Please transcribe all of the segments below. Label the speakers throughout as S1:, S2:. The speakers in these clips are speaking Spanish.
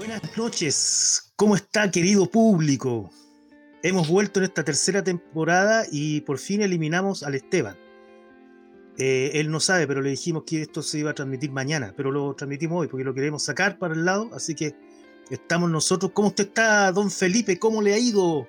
S1: Buenas noches, ¿cómo está querido público? Hemos vuelto en esta tercera temporada y por fin eliminamos al Esteban. Eh, él no sabe, pero le dijimos que esto se iba a transmitir mañana, pero lo transmitimos hoy porque lo queremos sacar para el lado, así que estamos nosotros. ¿Cómo usted está, don Felipe? ¿Cómo le ha ido?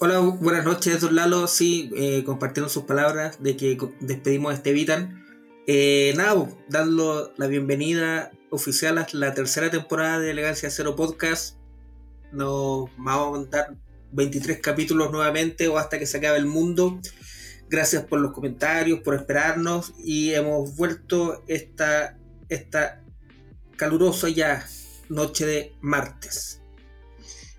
S2: Hola, buenas noches, don Lalo. Sí, eh, compartiendo sus palabras de que despedimos a Estevitan. Eh, nada, dando la bienvenida oficial la tercera temporada de Elegancia Cero Podcast. Nos vamos a montar 23 capítulos nuevamente o hasta que se acabe el mundo. Gracias por los comentarios, por esperarnos y hemos vuelto esta, esta calurosa ya noche de martes.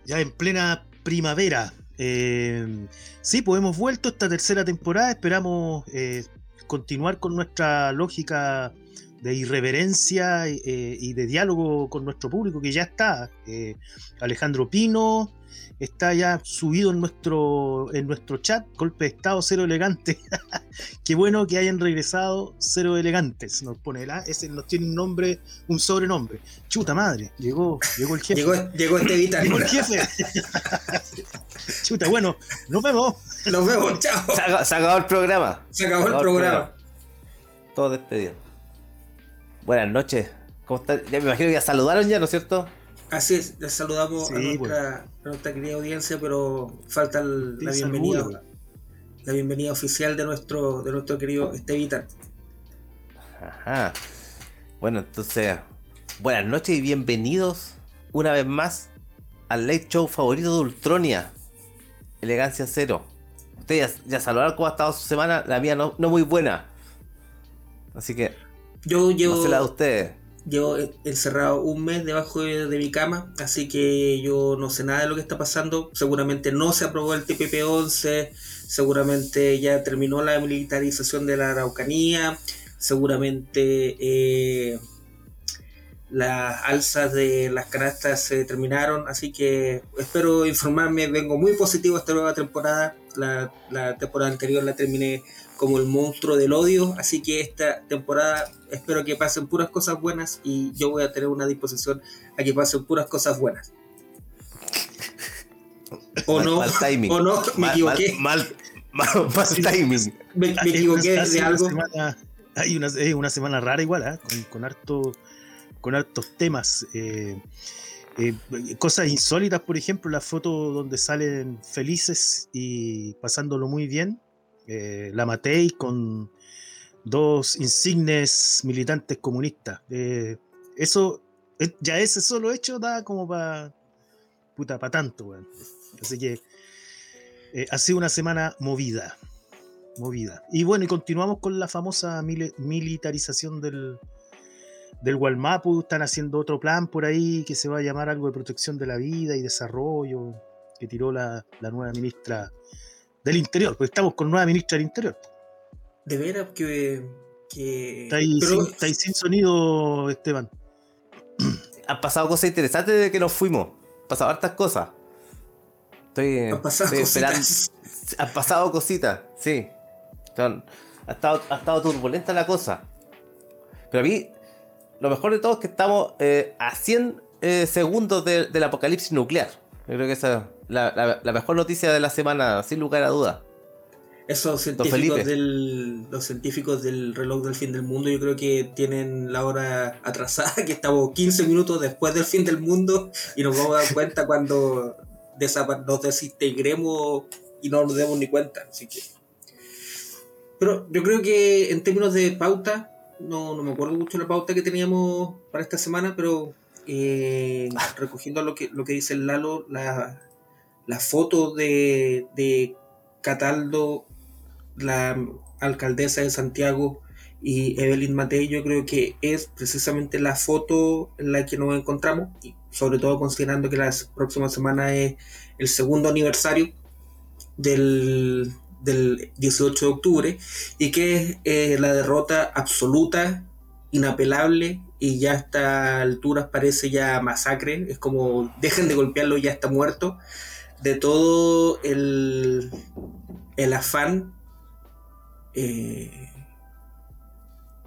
S1: Ya en plena primavera. Eh, sí, pues hemos vuelto esta tercera temporada. Esperamos eh, continuar con nuestra lógica de irreverencia eh, y de diálogo con nuestro público que ya está. Eh, Alejandro Pino está ya subido en nuestro, en nuestro chat, golpe de estado cero elegante. Qué bueno que hayan regresado cero elegantes, nos pone la, ese nos tiene un nombre, un sobrenombre. Chuta madre, llegó, llegó el jefe.
S2: Llegó, llegó este Vita.
S1: Llegó el jefe. Chuta, bueno, nos vemos.
S2: Nos vemos, chao.
S3: Se, acabó, se acabó el programa.
S2: Se acabó, el programa.
S3: Todo despedido. Buenas noches. ¿Cómo están? Ya me imagino que ya saludaron ya, ¿no es cierto?
S2: Así es, les saludamos
S1: Sí,
S2: a, nuestra,
S1: bueno.
S2: a nuestra querida audiencia, pero falta el- la bienvenida. La bienvenida oficial de nuestro, de nuestro querido Estevita.
S3: Ajá. Bueno, entonces, buenas noches y bienvenidos una vez más al late show favorito de Ultronia, Elegancia Cero. Ustedes ya, ya saludaron cómo ha estado su semana, la mía no, no muy buena. Así que,
S2: Yo llevo,
S3: no sé la de ustedes.
S2: llevo encerrado un mes debajo de, de mi cama, así que yo no sé nada de lo que está pasando. Seguramente no se aprobó el TPP-11, seguramente ya terminó la militarización de la Araucanía, seguramente eh, las alzas de las canastas se terminaron, así que espero informarme, vengo muy positivo a esta nueva temporada. La, la temporada anterior la terminé como el monstruo del odio, así que esta temporada espero que pasen puras cosas buenas y yo voy a tener una disposición a que pasen puras cosas buenas. O
S3: Mal-
S2: no,
S3: mal timing.
S2: o no, me
S3: Mal-
S2: equivoqué,
S3: Mal, mal, mal- mal timing.
S2: me, me equivoqué de
S1: una
S2: algo.
S1: semana- hay una, es una semana rara igual, ¿ah? con, con, harto, con hartos temas. eh, eh, cosas insólitas, por ejemplo, la foto donde salen felices y pasándolo muy bien. Eh, la Matei con dos insignes militantes comunistas. eh, eso, eh, ya ese solo hecho da como para puta, para tanto. Así que eh, ha sido una semana movida movida. Y bueno, y continuamos con la famosa mili- militarización del, del. Están haciendo otro plan por ahí que se va a llamar algo de protección de la vida y desarrollo, que tiró la, la nueva ministra del Interior, porque estamos con nueva ministra del Interior.
S2: De veras que... que
S1: Está ahí,
S2: pero-
S1: sin, está ahí sin sonido, Esteban.
S3: Han pasado cosas interesantes desde que nos fuimos. Han pasado hartas cosas. Estoy,
S2: Han pasado
S3: estoy esperando. Han pasado cositas, sí. Ha, estado, ha estado turbulenta la cosa. Pero a mí, lo mejor de todo es que estamos eh, a 100 eh, segundos de- del apocalipsis nuclear. Yo creo que esa es la, la- la mejor noticia de la semana, sin lugar a duda.
S2: Esos científicos del, los científicos del reloj del fin del mundo, yo creo que tienen la hora atrasada, que estamos 15 minutos después del fin del mundo y nos vamos a dar cuenta cuando nos desintegremos y no nos demos ni cuenta. Así que. Pero yo creo que en términos de pauta, no, no me acuerdo mucho la pauta que teníamos para esta semana, pero eh, recogiendo lo que, lo que dice el Lalo, la, la foto de, de Cataldo, la alcaldesa de Santiago y Evelyn Matei, yo creo que es precisamente la foto en la que nos encontramos. Y sobre todo considerando que la próxima semana es el segundo aniversario del, 18 de octubre y que es eh, la derrota absoluta, inapelable y ya a estas alturas parece ya masacre, es como dejen de golpearlo, ya está muerto, de todo el, el afán eh,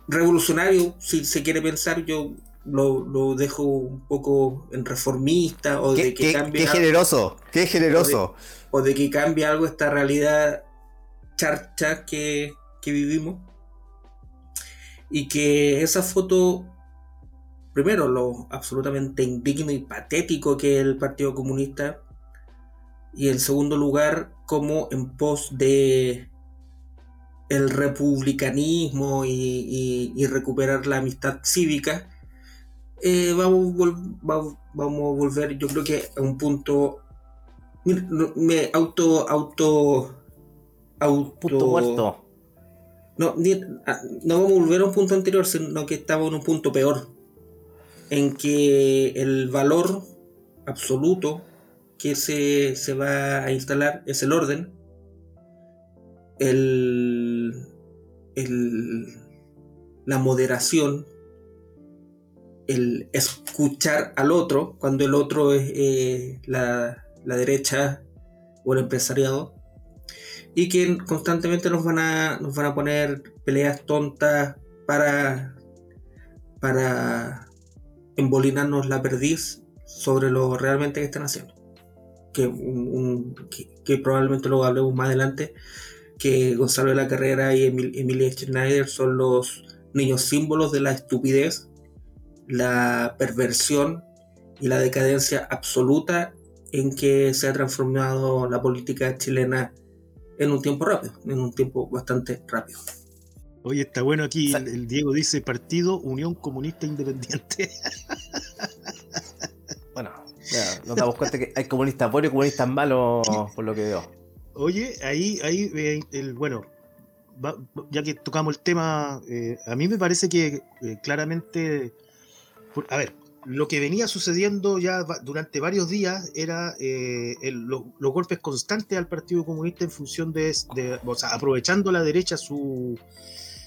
S2: revolucionario, si se quiere pensar, yo lo, dejo un poco en reformista o de que cambie.
S3: Qué generoso, qué generoso.
S2: O de, que cambie algo esta realidad charcha que, que vivimos. Y que esa foto, primero, lo absolutamente indigno y patético que es el Partido Comunista. Y en segundo lugar, como en pos de el republicanismo y, recuperar la amistad cívica, eh, vamos, vamos, a volver, yo creo que a un punto. Me auto. auto. auto
S3: punto muerto.
S2: No, no vamos a volver a un punto anterior, sino que estamos en un punto peor. En que el valor absoluto que se, se va a instalar es el orden el, la moderación, el escuchar al otro, cuando el otro es eh, la, derecha o el empresariado, y que constantemente nos van a, nos van a poner peleas tontas para, para embolinarnos la perdiz sobre lo realmente que están haciendo. Que, que probablemente lo hablemos más adelante, que Gonzalo de la Carrera y Emilia Schneider son los niños símbolos de la estupidez, la perversión y la decadencia absoluta en que se ha transformado la política chilena en un tiempo rápido, en un tiempo bastante rápido.
S1: Oye, está bueno aquí, el, Diego dice Partido Unión Comunista Independiente.
S3: nos damos cuenta que hay comunistas buenos y comunistas malos, por lo que veo.
S1: Oye, ahí, ahí, eh, el, bueno, ya que tocamos el tema, eh, a mí me parece que eh, claramente, a ver, lo que venía sucediendo ya durante varios días era los golpes constantes al Partido Comunista en función de, o sea, aprovechando la derecha su,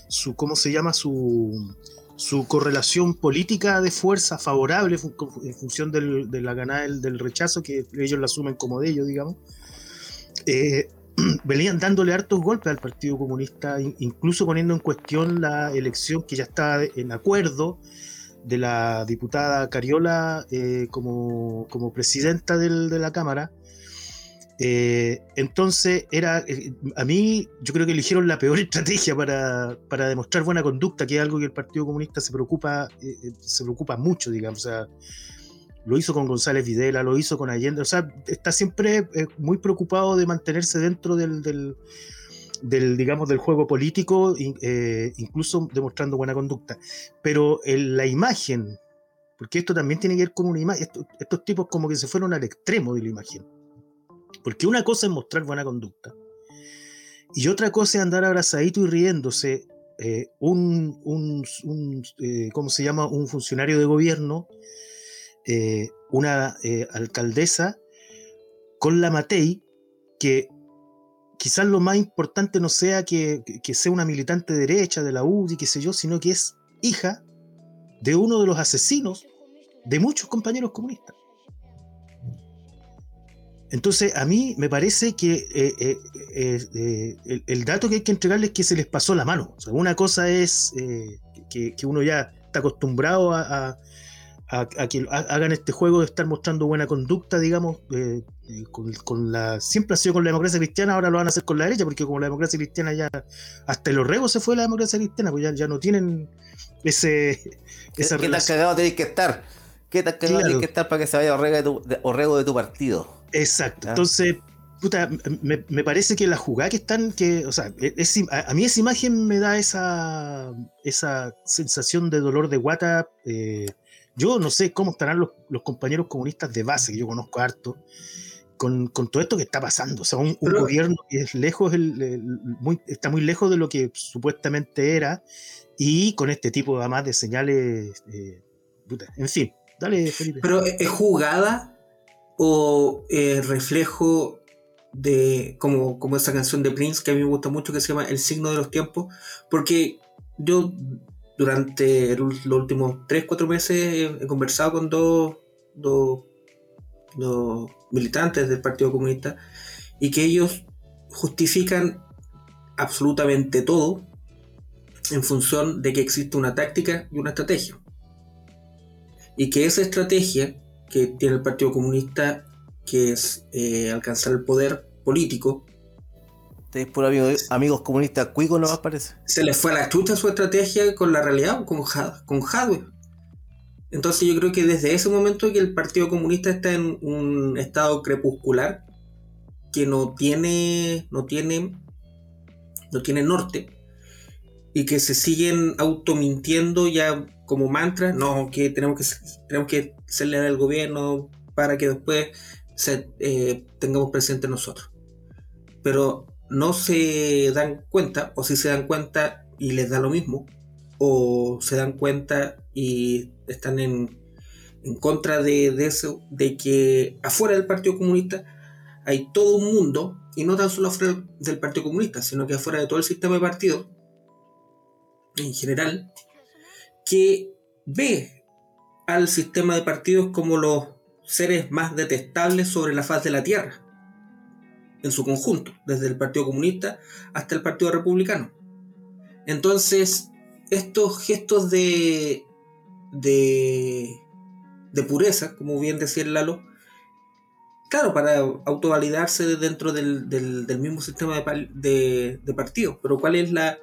S1: su ¿cómo se llama? Su, su correlación política de fuerza favorable en función de la ganada del, del rechazo que ellos la asumen como de ellos, digamos eh, venían dándole hartos golpes al Partido Comunista, incluso poniendo en cuestión la elección que ya está en acuerdo de la diputada Cariola eh, como, como, presidenta de la Cámara. Eh, entonces, era a mí yo creo que eligieron la peor estrategia para, para, demostrar buena conducta, que es algo que el Partido Comunista se preocupa, se preocupa mucho, digamos. O sea, lo hizo con González Videla, lo hizo con Allende, o sea, está siempre eh, muy preocupado de mantenerse dentro del, del, digamos, del juego político, eh, incluso demostrando buena conducta. Pero en la imagen, porque esto también tiene que ver con una imagen, estos, tipos como que se fueron al extremo de la imagen. Porque una cosa es mostrar buena conducta, y otra cosa es andar abrazadito y riéndose. Eh, un, un, un ¿cómo se llama? Un funcionario de gobierno eh, una eh, alcaldesa con la Matei, que quizás lo más importante no sea que, sea una militante derecha de la UDI, qué sé yo, sino que es hija de uno de los asesinos de muchos compañeros comunistas. Entonces, a mí me parece que eh, el, dato que hay que entregarles es que se les pasó la mano. una cosa es que, uno ya está acostumbrado a, a, que hagan este juego de estar mostrando buena conducta, digamos, eh, eh, con, la siempre ha sido con la democracia cristiana, ahora lo van a hacer con la derecha, porque como la democracia cristiana ya hasta el orrego se fue la democracia cristiana, pues ya, no tienen ese
S3: ¿Qué, ¿qué tan cagado tenéis que estar? ¿Qué tan cagado tenéis que estar para que se vaya orrego de tu, orrego de tu partido?
S1: Exacto. ¿Ah? Entonces, puta, me, me, parece que la jugada que están, que, o sea, e, a, mí esa imagen me da esa, esa sensación de dolor de guata. Eh, yo no sé cómo estarán los, compañeros comunistas de base, que yo conozco harto, con, todo esto que está pasando. O sea, un, gobierno que es lejos, muy, está muy lejos de lo que supuestamente era, y con este tipo además de señales, eh, en fin. Dale, Felipe.
S2: Pero es jugada o reflejo de como, como esa canción de Prince que a mí me gusta mucho que se llama El signo de los tiempos, porque yo durante los últimos 3-4 meses he conversado con dos, dos militantes del Partido Comunista y que ellos justifican absolutamente todo en función de que existe una táctica y una estrategia. Y que esa estrategia que tiene el Partido Comunista, que es eh, alcanzar el poder político.
S3: Ustedes por amigos comunistas cuicos no parece.
S2: Se les fue a la chucha su estrategia con la realidad, con, con hardware. Entonces yo creo que desde ese momento que el Partido Comunista está en un estado crepuscular, que no tiene, no tiene, no tiene norte, y que se siguen automintiendo ya como mantra, no, que tenemos que, tenemos que serle al gobierno para que después eh, tengamos presente nosotros. Pero no se dan cuenta, o si se dan cuenta y les da lo mismo, o se dan cuenta y están en, en contra de, de, eso, de que afuera del Partido Comunista hay todo un mundo, y no tan solo afuera del Partido Comunista, sino que afuera de todo el sistema de partidos, en general, que ve al sistema de partidos como los seres más detestables sobre la faz de la Tierra, en su conjunto, desde el Partido Comunista hasta el Partido Republicano. Entonces, estos gestos de, de, pureza, como bien decía el Lalo, claro, para autovalidarse dentro del, del, mismo sistema de, de, de partidos, pero ¿cuál es la,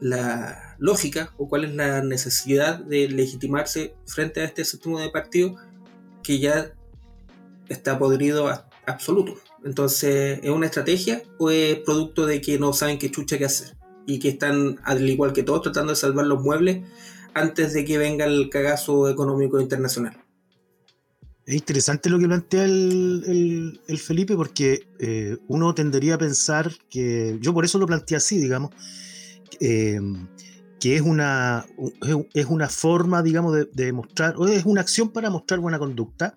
S2: la lógica o cuál es la necesidad de legitimarse frente a este sistema de partido que ya está podrido absoluto. Entonces, ¿es una estrategia o es producto de que no saben qué chucha que hacer? Y que están, al igual que todos, tratando de salvar los muebles antes de que venga el cagazo económico internacional.
S1: Es interesante lo que plantea el, Felipe porque eh, uno tendería a pensar que, yo por eso lo planteé así, digamos, eh, que es una, es una forma, digamos, de, de, mostrar, o es una acción para mostrar buena conducta,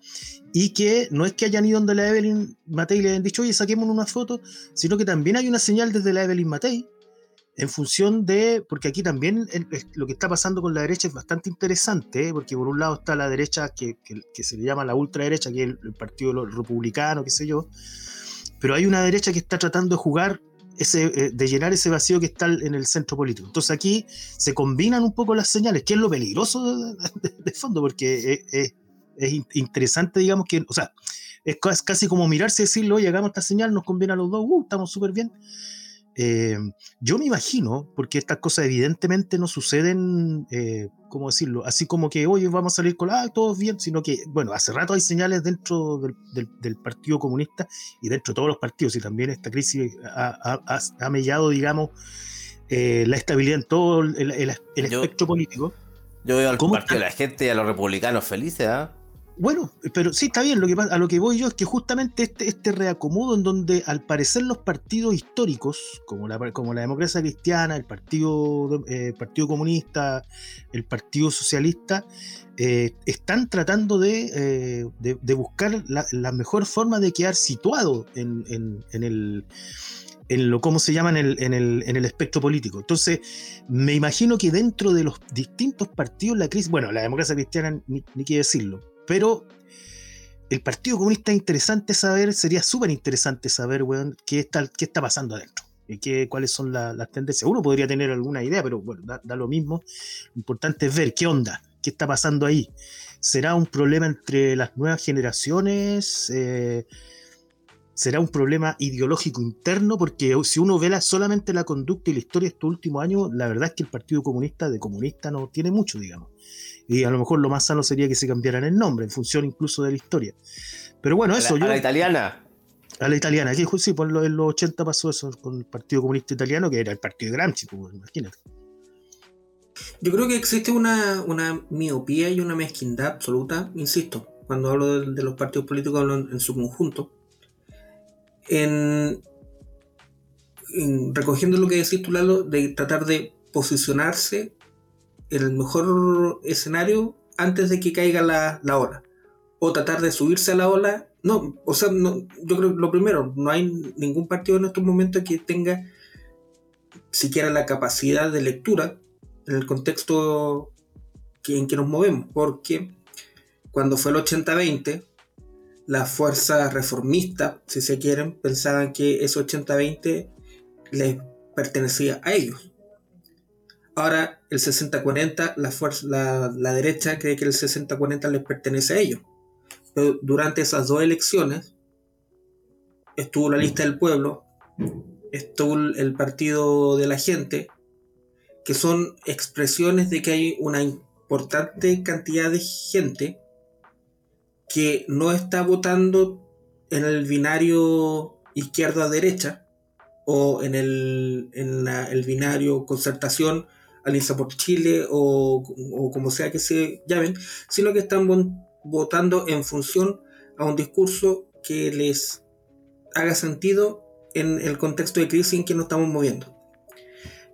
S1: y que no es que hayan ido donde la Evelyn Matei le hayan dicho, oye, saquemos una foto, sino que también hay una señal desde la Evelyn Matei, en función de, porque aquí también lo que está pasando con la derecha es bastante interesante, ¿eh? porque por un lado está la derecha que, que, se le llama la ultraderecha, que es el, el partido republicano, qué sé yo, pero hay una derecha que está tratando de jugar eh, de llenar ese vacío que está en el centro político. Entonces aquí se combinan un poco las señales, que es lo peligroso de, fondo, porque es, interesante, digamos, que, o sea, es casi como mirarse y decirlo, oye, hagamos esta señal, nos conviene a los dos, uh, estamos súper bien. Eh, yo me imagino, porque estas cosas evidentemente no suceden, eh, ¿cómo decirlo? Así como que, oye, vamos a salir con, ah, todo bien, sino que, bueno, hace rato hay señales dentro del, Partido Comunista y dentro de todos los partidos, y también esta crisis ha, mellado, digamos, eh, la estabilidad en todo el, espectro político.
S3: Yo veo al partido de la gente y a los republicanos felices, ¿ah?
S1: Bueno, pero sí está bien, lo que a lo que voy yo es que justamente este, este reacomodo en donde al parecer los partidos históricos, como la, como la democracia cristiana, el partido, eh, partido comunista, el partido socialista, eh, están tratando de, eh, buscar la, mejor forma de quedar situado en, el en lo cómo se llama en el, en el, en espectro político. Entonces, me imagino que dentro de los distintos partidos la crisis, bueno, la democracia cristiana ni, ni decirlo, pero el Partido Comunista es interesante saber, sería súper interesante saber, weón, qué está, qué está pasando adentro. Y qué, cuáles son las tendencias. Uno podría tener alguna idea, pero bueno, da, lo mismo. Lo importante es ver qué onda, qué está pasando ahí. ¿Será un problema entre las nuevas generaciones? Eh, ¿Será un problema ideológico interno? Porque si uno ve solamente la conducta y la historia de estos últimos años, la verdad es que el Partido Comunista de comunista no tiene mucho, digamos. Y a lo mejor lo más sano sería que se cambiaran el nombre, en función incluso de la historia. Pero bueno, eso.
S3: A la, yo, a la italiana.
S1: A la italiana, que sí, por en los 80 pasó eso con el Partido Comunista Italiano, que era el partido de Gramsci, pues, imagínate.
S2: Yo creo que existe una, miopía y una mezquindad absoluta, insisto, cuando hablo de, los partidos políticos hablo en, su conjunto, en, recogiendo lo que decís tú, Lalo, de tratar de posicionarse el mejor escenario antes de que caiga la, la ola. O tratar de subirse a la ola. No, o sea, no, yo creo que lo primero, no hay ningún partido en estos momentos que tenga siquiera la capacidad de lectura en el contexto que, en que nos movemos. Porque cuando fue el 80-20, las fuerzas reformistas, si se quieren, pensaban que ese 80-20 les pertenecía a ellos. Ahora el 60-40, la, la, la derecha cree que el 60-40 les pertenece a ellos. Pero durante esas dos elecciones estuvo la lista del pueblo, estuvo el partido de la gente, que son expresiones de que hay una importante cantidad de gente que no está votando en el binario izquierda-derecha o en el, en el binario concertación Alianza por Chile o, o, como sea que se llamen, sino que están votando en función a un discurso que les haga sentido en el contexto de crisis en que nos estamos moviendo.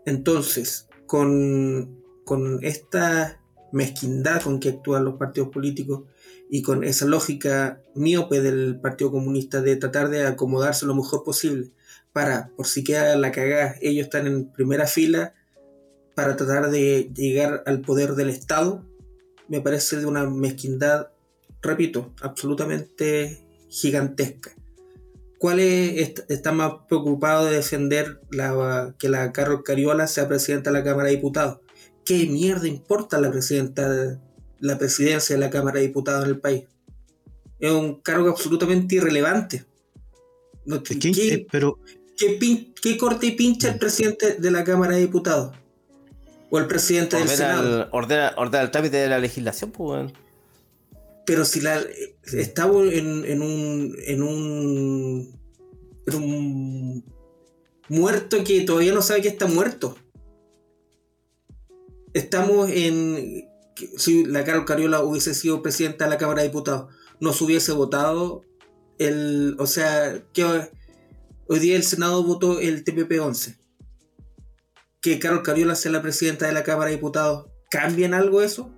S2: Entonces, con, con esta mezquindad con que actúan los partidos políticos y con esa lógica miope del Partido Comunista de tratar de acomodarse lo mejor posible para, por si queda la cagada, ellos están en primera fila para tratar de llegar al poder del Estado, me parece de una mezquindad, repito, absolutamente gigantesca. ¿Cuál es, está más preocupado de defender la, que la Carol Cariola sea presidenta de la Cámara de Diputados? ¿Qué mierda importa la presidenta, la presidencia de la Cámara de Diputados en el país? Es un cargo absolutamente irrelevante.
S1: ¿Qué, pero...
S2: ¿Qué, corte y pincha el presidente de la Cámara de Diputados? O el presidente del Senado.
S3: ordena, el trámite de la legislación, pues,
S2: Pero si la estamos en, en, un, en un. en un muerto que todavía no sabe que está muerto. Estamos en. Si la Carol Cariola hubiese sido presidenta de la Cámara de Diputados, no se hubiese votado el. O sea, que hoy día el Senado votó el TPP 11 que Carol Cariola sea la presidenta de la Cámara de Diputados, ¿cambia en algo eso?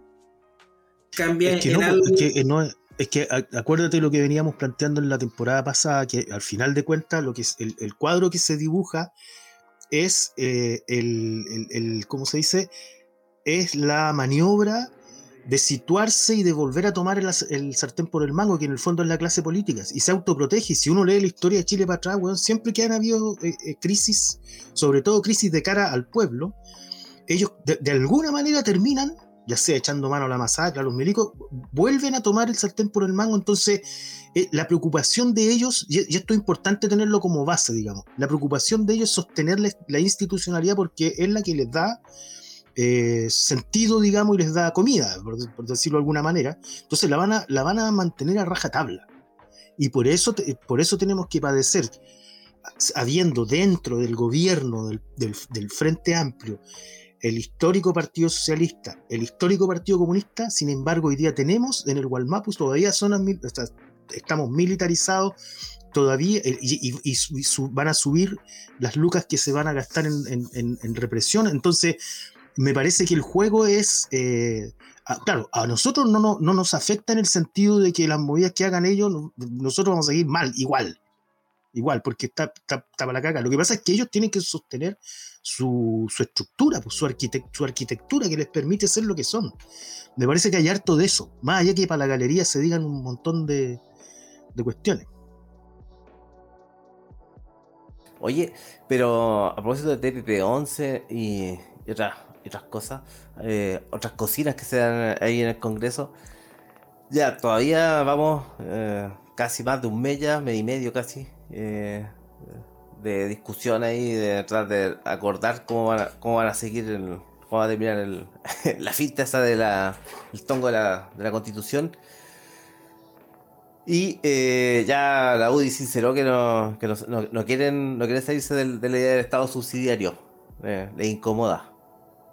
S2: ¿Cambia
S1: es que
S2: en
S1: no,
S2: algo?
S1: Es que, no, es que acuérdate lo que veníamos planteando en la temporada pasada, que al final de cuentas lo que es el, el cuadro que se dibuja es eh, el, el, el, ¿cómo se dice? Es la maniobra de situarse y de volver a tomar el, sartén por el mango, que en el fondo es la clase política, y se autoprotege. Si uno lee la historia de Chile para atrás, bueno, siempre que han habido eh, eh, crisis, sobre todo crisis de cara al pueblo, ellos de, alguna manera terminan, ya sea echando mano a la masacre, a los milicos, vuelven a tomar el sartén por el mango. Entonces, eh, la preocupación de ellos, y, esto es importante tenerlo como base, digamos, la preocupación de ellos es sostener la institucionalidad porque es la que les da eh, sentido, digamos, y les da comida, por, por, decirlo de alguna manera. Entonces la van a, la van a mantener a rajatabla. Y por eso, por eso tenemos que padecer, habiendo dentro del gobierno del, del, del, Frente Amplio el histórico Partido Socialista, el histórico Partido Comunista, sin embargo, hoy día tenemos en el Gualmapus todavía zonas, o sea, estamos militarizados, todavía y, y, y, y su, van a subir las lucas que se van a gastar en, en, en represión. Entonces, me parece que el juego es, eh, claro, a nosotros no, no, no, nos afecta en el sentido de que las movidas que hagan ellos, nosotros vamos a seguir mal, igual, igual, porque está, está, para la caca. Lo que pasa es que ellos tienen que sostener su, estructura, pues, su arquitectura que les permite ser lo que son. Me parece que hay harto de eso, más allá que para la galería se digan un montón de, de cuestiones.
S3: Oye, pero a propósito de TPP-11 y, y otras otras cosas, eh, otras cocinas que se dan ahí en el Congreso. Ya, todavía vamos eh, casi más de un mes ya, mes y medio casi, eh, de discusión ahí, de tratar de acordar cómo van a, cómo van a seguir, el, cómo va a terminar el, la finta esa de la, el tongo de la, de la constitución. Y eh, ya la UDI sinceró que no, que no, no, no quieren, no quieren salirse de la idea del Estado subsidiario. Eh, le incomoda.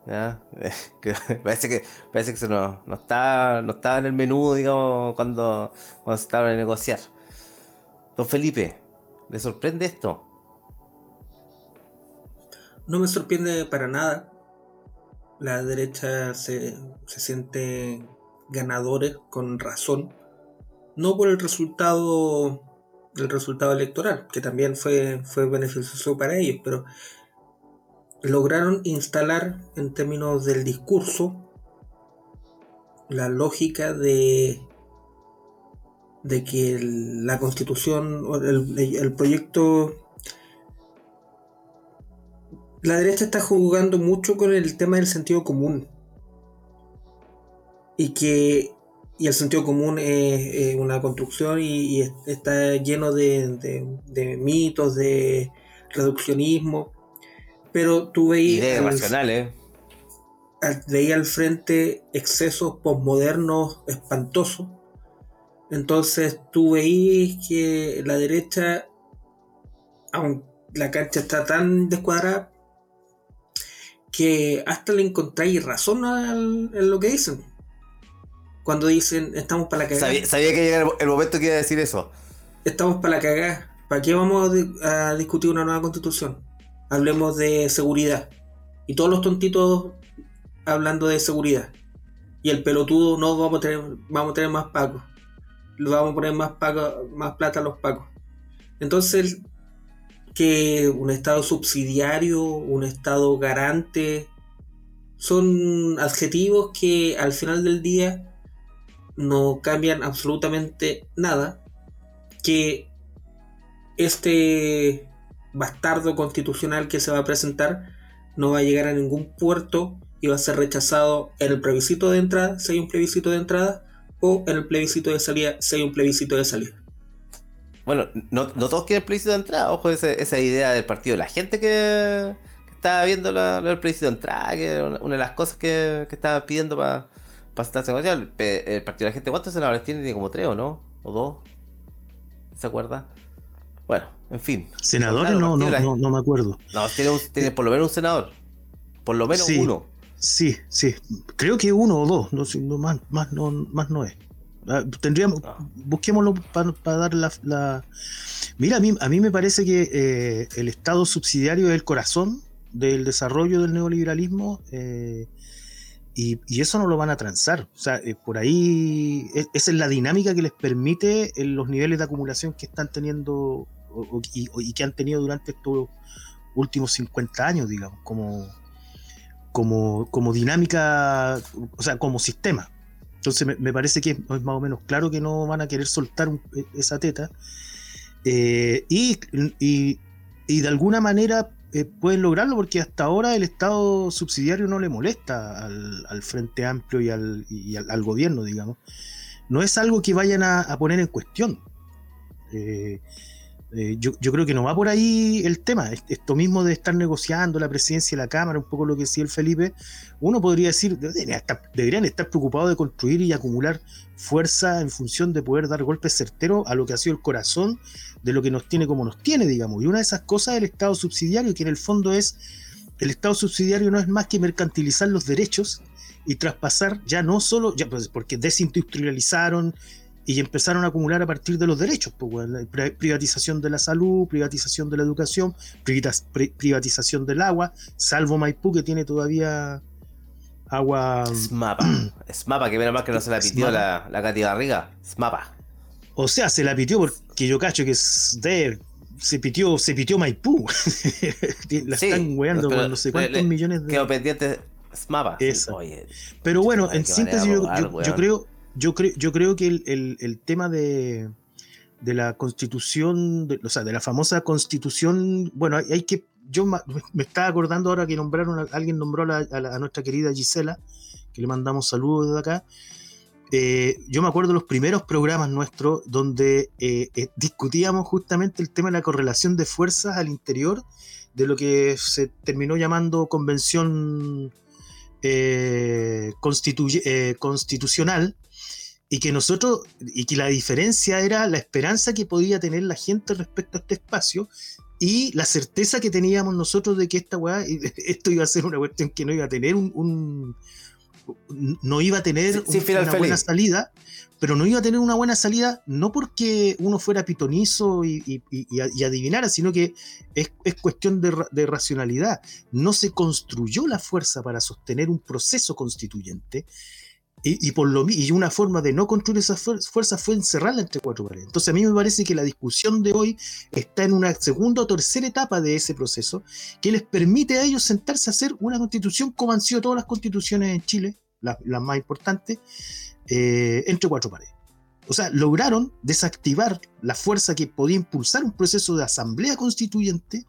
S3: Parece que parece que no, no está no estaba en el menú digamos cuando, cuando se estaba a negociar. Don Felipe ¿le sorprende esto?
S2: no me sorprende para nada. La derecha se, se siente ganadores con razón, no por el resultado el resultado electoral, que también fue, fue beneficioso para ellos, pero lograron instalar en términos del discurso la lógica de, de que la constitución, el, el proyecto, la derecha está jugando mucho con el tema del sentido común y que y el sentido común es, una construcción y, está lleno de, mitos, de reduccionismo. Pero tú veías.
S3: racionales.
S2: veía al frente excesos posmodernos espantosos. Entonces tú veías que la derecha, aunque la cancha está tan descuadrada, que hasta le encontráis razón en lo que dicen cuando dicen estamos para la
S3: cagada. Sabía, que llegara el momento que iba a decir eso.
S2: Estamos para la cagada. ¿Para qué vamos a discutir una nueva constitución? Hablemos de seguridad. Y todos los tontitos hablando de seguridad. Y el pelotudo no vamos a tener, vamos a tener más pacos. Le vamos a poner más, más plata a los pacos. Entonces, que un Estado subsidiario, un Estado garante, son adjetivos que al final del día no cambian absolutamente nada, que este bastardo constitucional que se va a presentar no va a llegar a ningún puerto y va a ser rechazado en el plebiscito de entrada, si hay un plebiscito de entrada, o en el plebiscito de salida, si hay un plebiscito de salida.
S3: Bueno, no, todos quieren plebiscito de entrada, ojo, esa, idea del partido. La gente que, estaba viendo el plebiscito de entrada, que una, de las cosas que, que estaba pidiendo para el, el Partido de la Gente, ¿cuántos senadores tiene? Tiene como tres o no? ¿O dos? ¿Se acuerda? Bueno, en fin.
S1: ¿Senadores? No, no, no, no, me acuerdo.
S3: No, tiene, por lo menos un senador. Por lo menos uno.
S1: Sí, sí. Creo que uno o dos. No, más, más, no, más no es. Ah, tendríamos, ah. busquémoslo para dar la, Mira, a mí, a mí me parece que eh, el Estado subsidiario es el corazón del desarrollo del neoliberalismo. Eh, y, eso no lo van a transar. O sea, eh, por ahí esa es la dinámica que les permite en los niveles de acumulación que están teniendo y, que han tenido durante estos últimos 50 años, digamos, como, como, como dinámica, o sea, como sistema. Entonces me, parece que es más o menos claro que no van a querer soltar e, esa teta. Eh, y, y de alguna manera eh, pueden lograrlo porque hasta ahora el Estado subsidiario no le molesta al, Frente Amplio y, al, al, gobierno, digamos. No es algo que vayan a, poner en cuestión. Eh, eh, yo, creo que no va por ahí el tema. Esto mismo de estar negociando la presidencia y la Cámara, un poco lo que decía el Felipe, uno podría decir, deberían estar, deberían estar preocupados de construir y acumular fuerza en función de poder dar golpes certeros a lo que ha sido el corazón de lo que nos tiene como nos tiene, digamos. Y una de esas cosas es el Estado subsidiario, que en el fondo es, el Estado subsidiario no es más que mercantilizar los derechos y traspasar ya no solo, ya pues porque desindustrializaron y empezaron a acumular a partir de los derechos, pues, privatización de la salud, privatización de la educación, privatización del agua, salvo Maipú que tiene todavía agua...
S3: Smapa, Smapa, que menos mal que no se la pitió la, la Katy Smapa.
S1: O sea, se la pitió porque yo cacho que se pitió, se pitió Maipú. la están weando con no sé cuántos millones de.
S3: Quedó pendiente Smapa.
S1: pero bueno, en síntesis, yo, creo, yo creo, yo creo que el, tema de, de la constitución, o sea, de la famosa constitución, bueno, hay, que. Yo me estaba acordando ahora que nombraron, alguien nombró a, a nuestra querida Gisela, que le mandamos saludos desde acá. Eh, yo me acuerdo de los primeros programas nuestros donde eh, eh, discutíamos justamente el tema de la correlación de fuerzas al interior de lo que se terminó llamando convención constitucional y que nosotros, y que la diferencia era la esperanza que podía tener la gente respecto a este espacio y la certeza que teníamos nosotros de que esta weá, esto iba a ser una cuestión que no iba a tener un no iba a tener una buena salida, pero no iba a tener una buena salida no porque uno fuera pitonizo y, adivinara, sino que es, cuestión de, racionalidad. No se construyó la fuerza para sostener un proceso constituyente Y, por lo, y una forma de no construir esas fuerzas fue encerrarla entre cuatro paredes. Entonces a mí me parece que la discusión de hoy está en una segunda o tercera etapa de ese proceso que les permite a ellos sentarse a hacer una constitución como han sido todas las constituciones en Chile, las, más importantes, eh, entre cuatro paredes. O sea, lograron desactivar la fuerza que podía impulsar un proceso de asamblea constituyente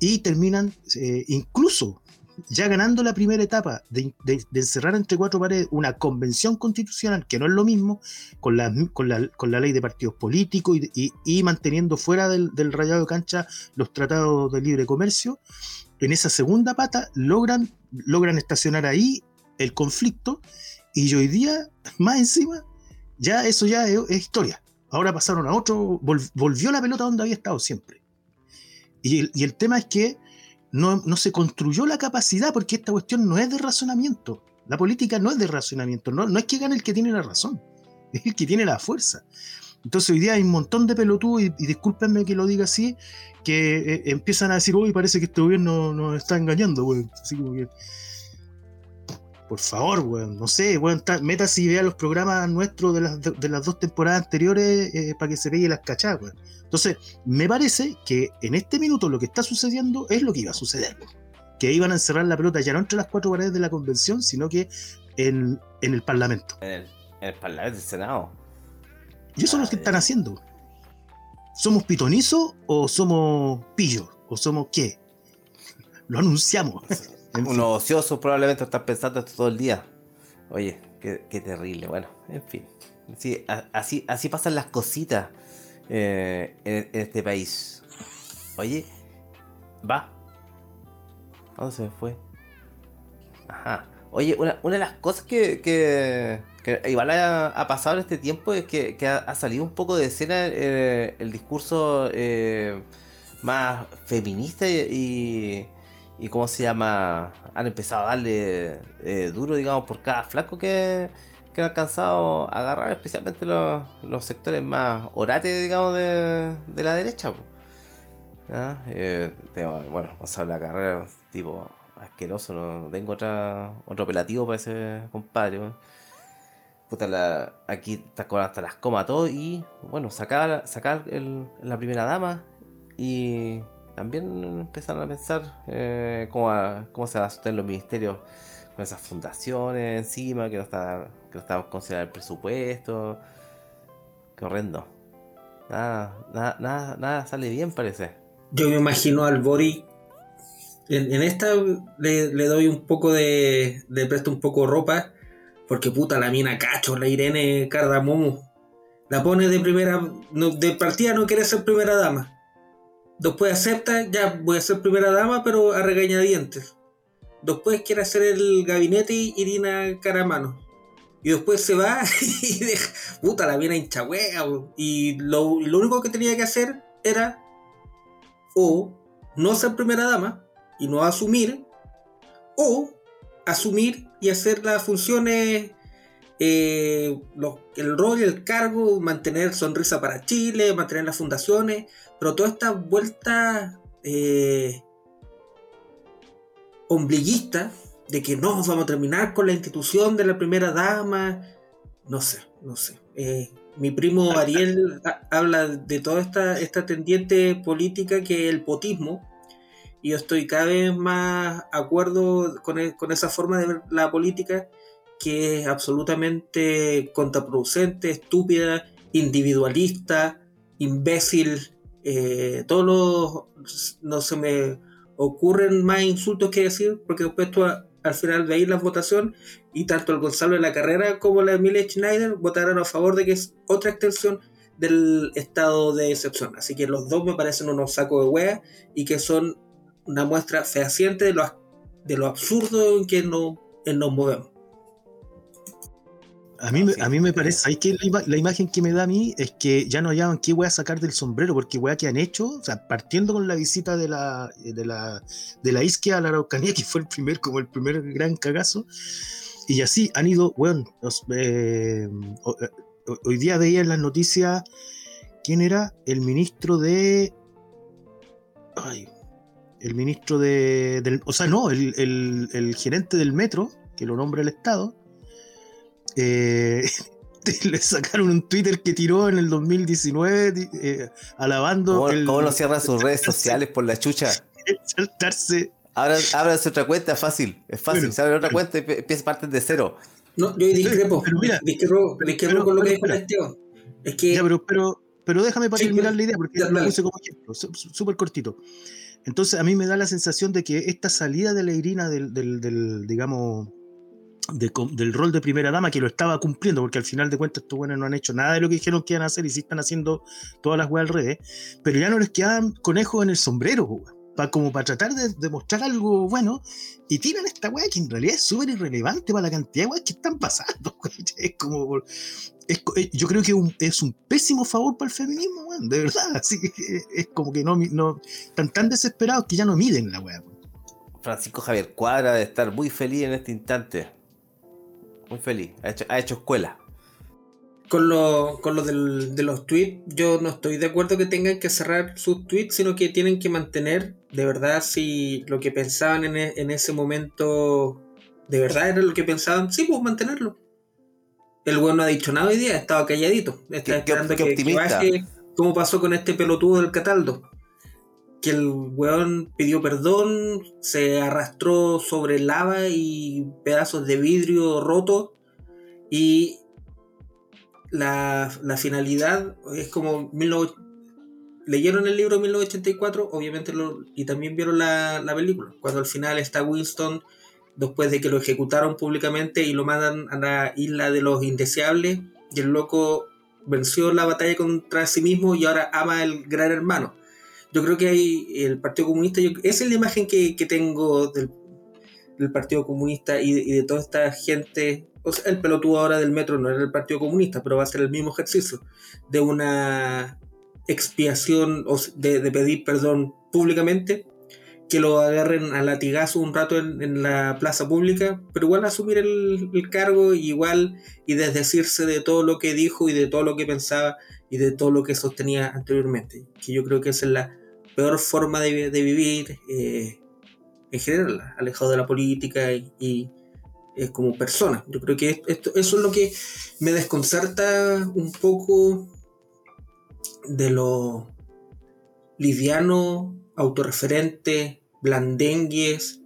S1: y terminan eh, incluso ya ganando la primera etapa de, encerrar entre cuatro paredes una convención constitucional, que no es lo mismo, con la, con la, ley de partidos políticos y, manteniendo fuera del, rayado de cancha los tratados de libre comercio, en esa segunda pata logran, logran estacionar ahí el conflicto y hoy día, más encima, ya eso ya es, historia. Ahora pasaron a otro, volvió la pelota donde había estado siempre. Y y el tema es que no, se construyó la capacidad porque esta cuestión no es de razonamiento. La política no es de razonamiento, no, no es que gane el que tiene la razón, es el que tiene la fuerza. Entonces hoy día hay un montón de pelotudos, y, discúlpenme que lo diga así, que eh, empiezan a decir, uy, parece que este gobierno nos está engañando, Así como que, por favor, weón, no sé, weón, métase y vea los programas nuestros de las, de, las dos temporadas anteriores eh, para que se vea las cachadas, weón. Entonces, me parece que en este minuto lo que está sucediendo es lo que iba a suceder. Que iban a encerrar la pelota ya no entre las cuatro paredes de la convención, sino que en, el Parlamento.
S3: En el, Parlamento del Senado.
S1: Y eso es lo que están haciendo. ¿Somos pitonizos o somos pillos? ¿O somos qué? Lo anunciamos.
S3: Unos ociosos probablemente están pensando esto todo el día. Oye, qué, terrible. Bueno, en fin. así, así pasan las cositas. Eh, en, este país. Oye, va. ¿Dónde se me fue? Ajá. Oye, una, de las cosas que, que, igual ha, pasado en este tiempo es que, ha, salido un poco de escena eh, el discurso eh, más feminista y, y, ¿cómo se llama? Han empezado a darle duro, digamos, por cada flaco que, que han alcanzado a agarrar, especialmente los, los sectores más orates, digamos, de, de la derecha. Eh, bueno, vamos a la carrera tipo asqueroso, no tengo otra, otro apelativo para ese compadre. Puta, aquí está con hasta las comas todo y bueno, sacar, sacar el, la primera dama y también empezaron a pensar eh, cómo, cómo se va a sostener los ministerios con esas fundaciones encima, que no está, que no estamos considerando el presupuesto. Qué horrendo. Nada, nada, nada, nada sale bien parece.
S2: Yo me imagino al Bori. En, esta le, doy un poco de. Le presto un poco ropa. Porque puta la mina cacho, la Irene Cardamomo. La pone de primera. de partida no quiere ser primera dama. Después acepta, ya voy a ser primera dama, pero a regañadientes. Después quiere hacer el gabinete Irina Caramano. Y después se va y deja. Puta, la viene hincha Y lo, lo único que tenía que hacer era. O no ser primera dama y no asumir. O asumir y hacer las funciones. Eh, el rol y el cargo, mantener sonrisa para Chile, mantener las fundaciones, pero toda esta vuelta eh, ombliguista de que no, vamos a terminar con la institución de la primera dama. No sé, no sé. Eh, mi primo Ariel habla de toda esta, esta tendiente política que es el potismo. Y yo estoy cada vez más de acuerdo con, e, con esa forma de ver la política que es absolutamente contraproducente, estúpida, individualista, imbécil. Eh, todos los. No se me ocurren más insultos que decir, porque después tú al final veis la votación y tanto el Gonzalo de la Carrera como la Emilia Schneider votaron a favor de que es otra extensión del estado de excepción. Así que los dos me parecen unos sacos de hueá y que son una muestra fehaciente de lo, de lo absurdo en que no, en nos movemos.
S1: A mí, a mí me parece, que la, imagen que me da a mí es que ya no hallaban qué a sacar del sombrero, porque weá que han hecho, o sea, partiendo con la visita de la, de la, de la Isquia a la Araucanía, que fue el primer, como el primer gran cagazo, y así han ido, weón, eh, hoy día veía en las noticias, ¿quién era? El ministro de... Ay, el ministro de... Del, o sea, no, el, el, el gerente del metro, que lo nombra el Estado, eh, le sacaron un Twitter que tiró en el 2019 eh, alabando.
S3: ¿Cómo,
S1: el,
S3: cómo no cierra sus redes sociales por la chucha?
S1: saltarse.
S3: Ahora ábrase otra cuenta, es fácil. Es fácil.
S1: Bueno,
S3: se abre otra cuenta y empieza parte de cero.
S2: No, yo discrepo.
S1: pero mira,
S2: discrepo, discrepo
S1: pero-
S2: con lo que dijo. Esteban. Es que
S1: Ya, pero, pero, pero déjame para
S2: Sí,
S1: terminar
S2: pero-
S1: la idea, porque
S2: ya,
S1: lo
S2: dale.
S1: puse como ejemplo, súper cortito. Entonces, a mí me da la sensación de que esta salida de la Irina del, del, del, digamos, de del rol de primera dama, que lo estaba cumpliendo, porque al final de cuentas estos buenos no han hecho nada de lo que dijeron que iban a hacer y sí están haciendo todas las weas al revés, pero ya no les quedaban conejos en el sombrero, weón, pa- como para tratar de, de mostrar algo bueno, y tiran esta wea que en realidad es súper irrelevante para la cantidad de weas que están pasando. Es como es eh, yo creo que un- es un pésimo favor para el feminismo, weón, de verdad. Así que es como que no, no están tan desesperados que ya no miden la weón.
S3: Francisco Javier Cuadra de estar muy feliz en este instante. Muy feliz. Ha hecho, ha hecho escuela.
S2: con lo, con lo del- de los tweets, yo no estoy de acuerdo que tengan que cerrar sus tweets, sino que tienen que mantener, de verdad, si lo que pensaban en, e- en ese momento, de verdad era lo que pensaban, sí, pues mantenerlo. El weón no ha dicho nada hoy día, estaba calladito. Está
S3: Qué-
S2: esperando
S3: qué
S2: que, baje, como pasó con este pelotudo del Cataldo. Que el weón pidió perdón, se arrastró sobre lava y pedazos de vidrio roto. Y la, la finalidad es como 19 leyeron el libro 1984 obviamente lo- y también vieron la, la película cuando al final está Winston después de que lo ejecutaron públicamente y lo mandan a la isla de los indeseables y el loco venció la batalla contra sí mismo y ahora ama el gran hermano yo creo que hay el Partido Comunista yo- esa es la imagen que, que tengo del, del Partido Comunista y de, toda esta gente. O sea, el pelotudo ahora del metro no era el Partido Comunista, pero va a ser el mismo ejercicio de una expiación o de, de pedir perdón públicamente, que lo agarren a latigazo un rato en, la plaza pública, pero igual asumir el, el cargo igual y desdecirse de todo lo que dijo y de todo lo que pensaba y de todo lo que sostenía anteriormente. Que yo creo que esa es la peor forma de, de vivir. eh, en general, alejado de la política y, como persona. Yo creo que esto, eso es lo que me desconcerta un poco de lo liviano, autorreferente, blandengues,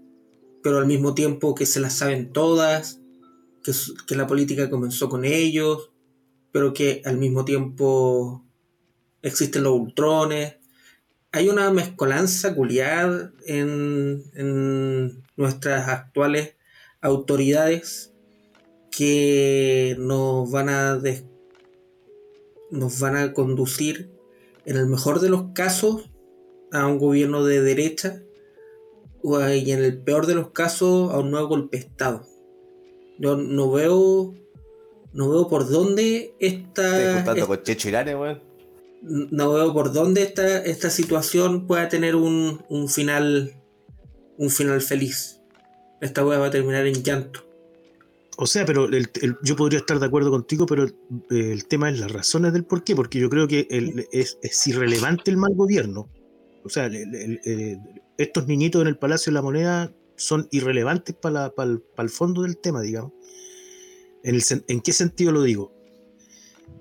S2: pero al mismo tiempo que se las saben todas, que, la política comenzó con ellos, pero que al mismo tiempo existen los ultrones, hay una mezcolanza culiada en, en nuestras actuales autoridades que nos van a nos van a conducir en el mejor de los casos a un gobierno de derecha y en el peor de los casos a un nuevo golpe de estado. Yo no veo no veo por dónde esta,
S3: Estoy con Checho Irane, weón.
S2: no veo por dónde esta, esta situación pueda tener un, un final un final feliz. Esta wea va a terminar en llanto.
S1: O sea, pero el- el- yo podría estar de acuerdo contigo, pero eh, el tema es las razones del por qué, porque yo creo que el- es, es irrelevante el mal gobierno. O sea, estos niñitos en el Palacio de la Moneda son irrelevantes para el fondo del tema, digamos. En, el sen- ¿en qué sentido lo digo?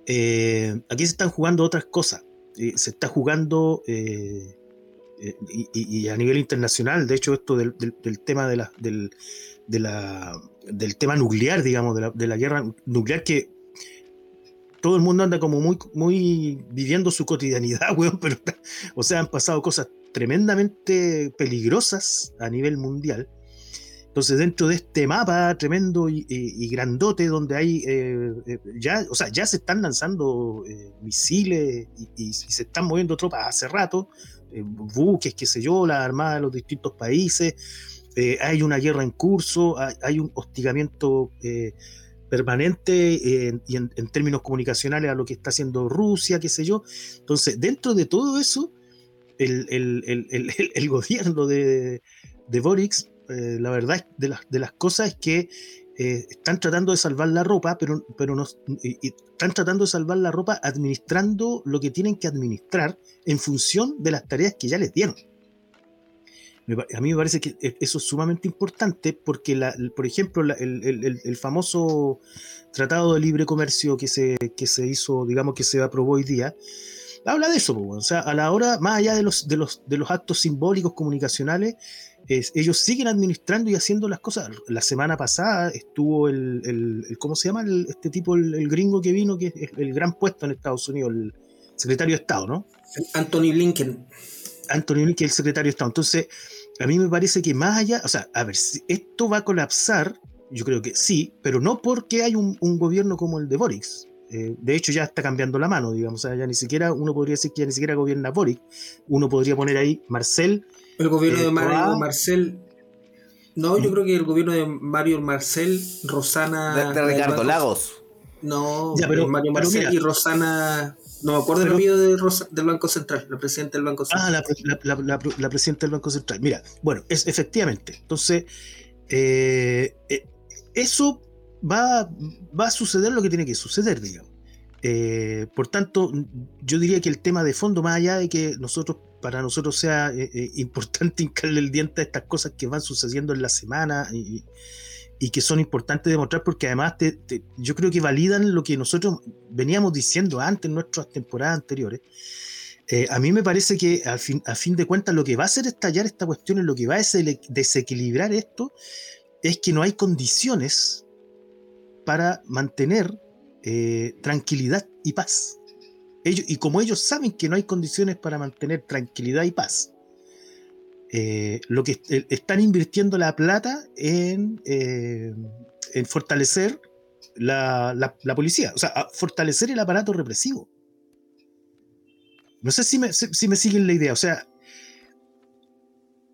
S1: Eh, aquí se están jugando otras cosas. Eh, se está jugando eh, y, a nivel internacional, de hecho, esto del, tema del, tema nuclear, digamos, de la guerra nuclear, que todo el mundo anda como muy, muy viviendo su cotidianidad, weón, pero, o sea, han pasado cosas tremendamente peligrosas a nivel mundial. Entonces, dentro de este mapa tremendo y, grandote, donde hay eh, eh, ya, o sea, ya se están lanzando eh, misiles y, se están moviendo tropas hace rato, buques, qué sé yo, la armada de los distintos países, hay una guerra en curso, hay, un hostigamiento permanente eh, y en, términos comunicacionales a lo que está haciendo Rusia, qué sé yo. Entonces, dentro de todo eso, el, gobierno de, de eh, la verdad es- de las, cosas es que eh, están tratando de salvar la ropa, pero, pero están tratando de salvar la ropa administrando lo que tienen que administrar en función de las tareas que ya les dieron. ¿Me a mí me parece que e, eso es sumamente importante porque, la, por ejemplo, el, famoso Tratado de Libre Comercio que se, que se hizo, digamos que se aprobó hoy día, habla de eso. O sea, a la hora, más allá de los, de los, de los actos simbólicos comunicacionales, ellos siguen administrando y haciendo las cosas. La semana pasada estuvo el, ¿cómo se llama? este tipo, el, gringo que vino, que es el gran puesto en Estados Unidos, el secretario de Estado, ¿no?
S2: Anthony Blinken.
S1: Anthony Blinken, el secretario de Estado. Entonces, a mí me parece que más allá, o sea, a ver, si esto va a colapsar, yo creo que sí, pero no porque hay un, gobierno como el de Boris. Eh, de hecho, ya está cambiando la mano, digamos. O sea, ya ni siquiera, uno podría decir que ya ni siquiera gobierna Boric. Uno podría poner ahí Marcel
S2: el gobierno de eh, Mario Marcel. No, yo creo que el gobierno de Mario Marcel, Rosana.
S3: De, Ricardo Lagos.
S2: No, pero, Mario Marcel y Rosana. No me acuerdo el apellido de del Banco Central, la presidenta del Banco Central.
S1: Ah, la, presidenta del Banco Central. Mira, bueno, es, efectivamente. Entonces, eh, eh, eso va, va a suceder lo que tiene que suceder, digamos. por tanto, yo diría que el tema de fondo, más allá de que nosotros para nosotros sea eh, eh, importante hincarle el diente a estas cosas que van sucediendo en la semana y, que son importantes demostrar porque además yo creo que validan lo que nosotros veníamos diciendo antes en nuestras temporadas anteriores. Eh, a mí me parece que al fin, a fin de cuentas lo que va a hacer estallar esta cuestión y lo que va a desequilibrar esto es que no hay condiciones para mantener tranquilidad y paz y como ellos saben que no hay condiciones para mantener tranquilidad y paz, eh, lo que están invirtiendo la plata en, eh, en fortalecer la, la, policía, o sea, fortalecer el aparato represivo. No sé si me, si me siguen la idea, o sea,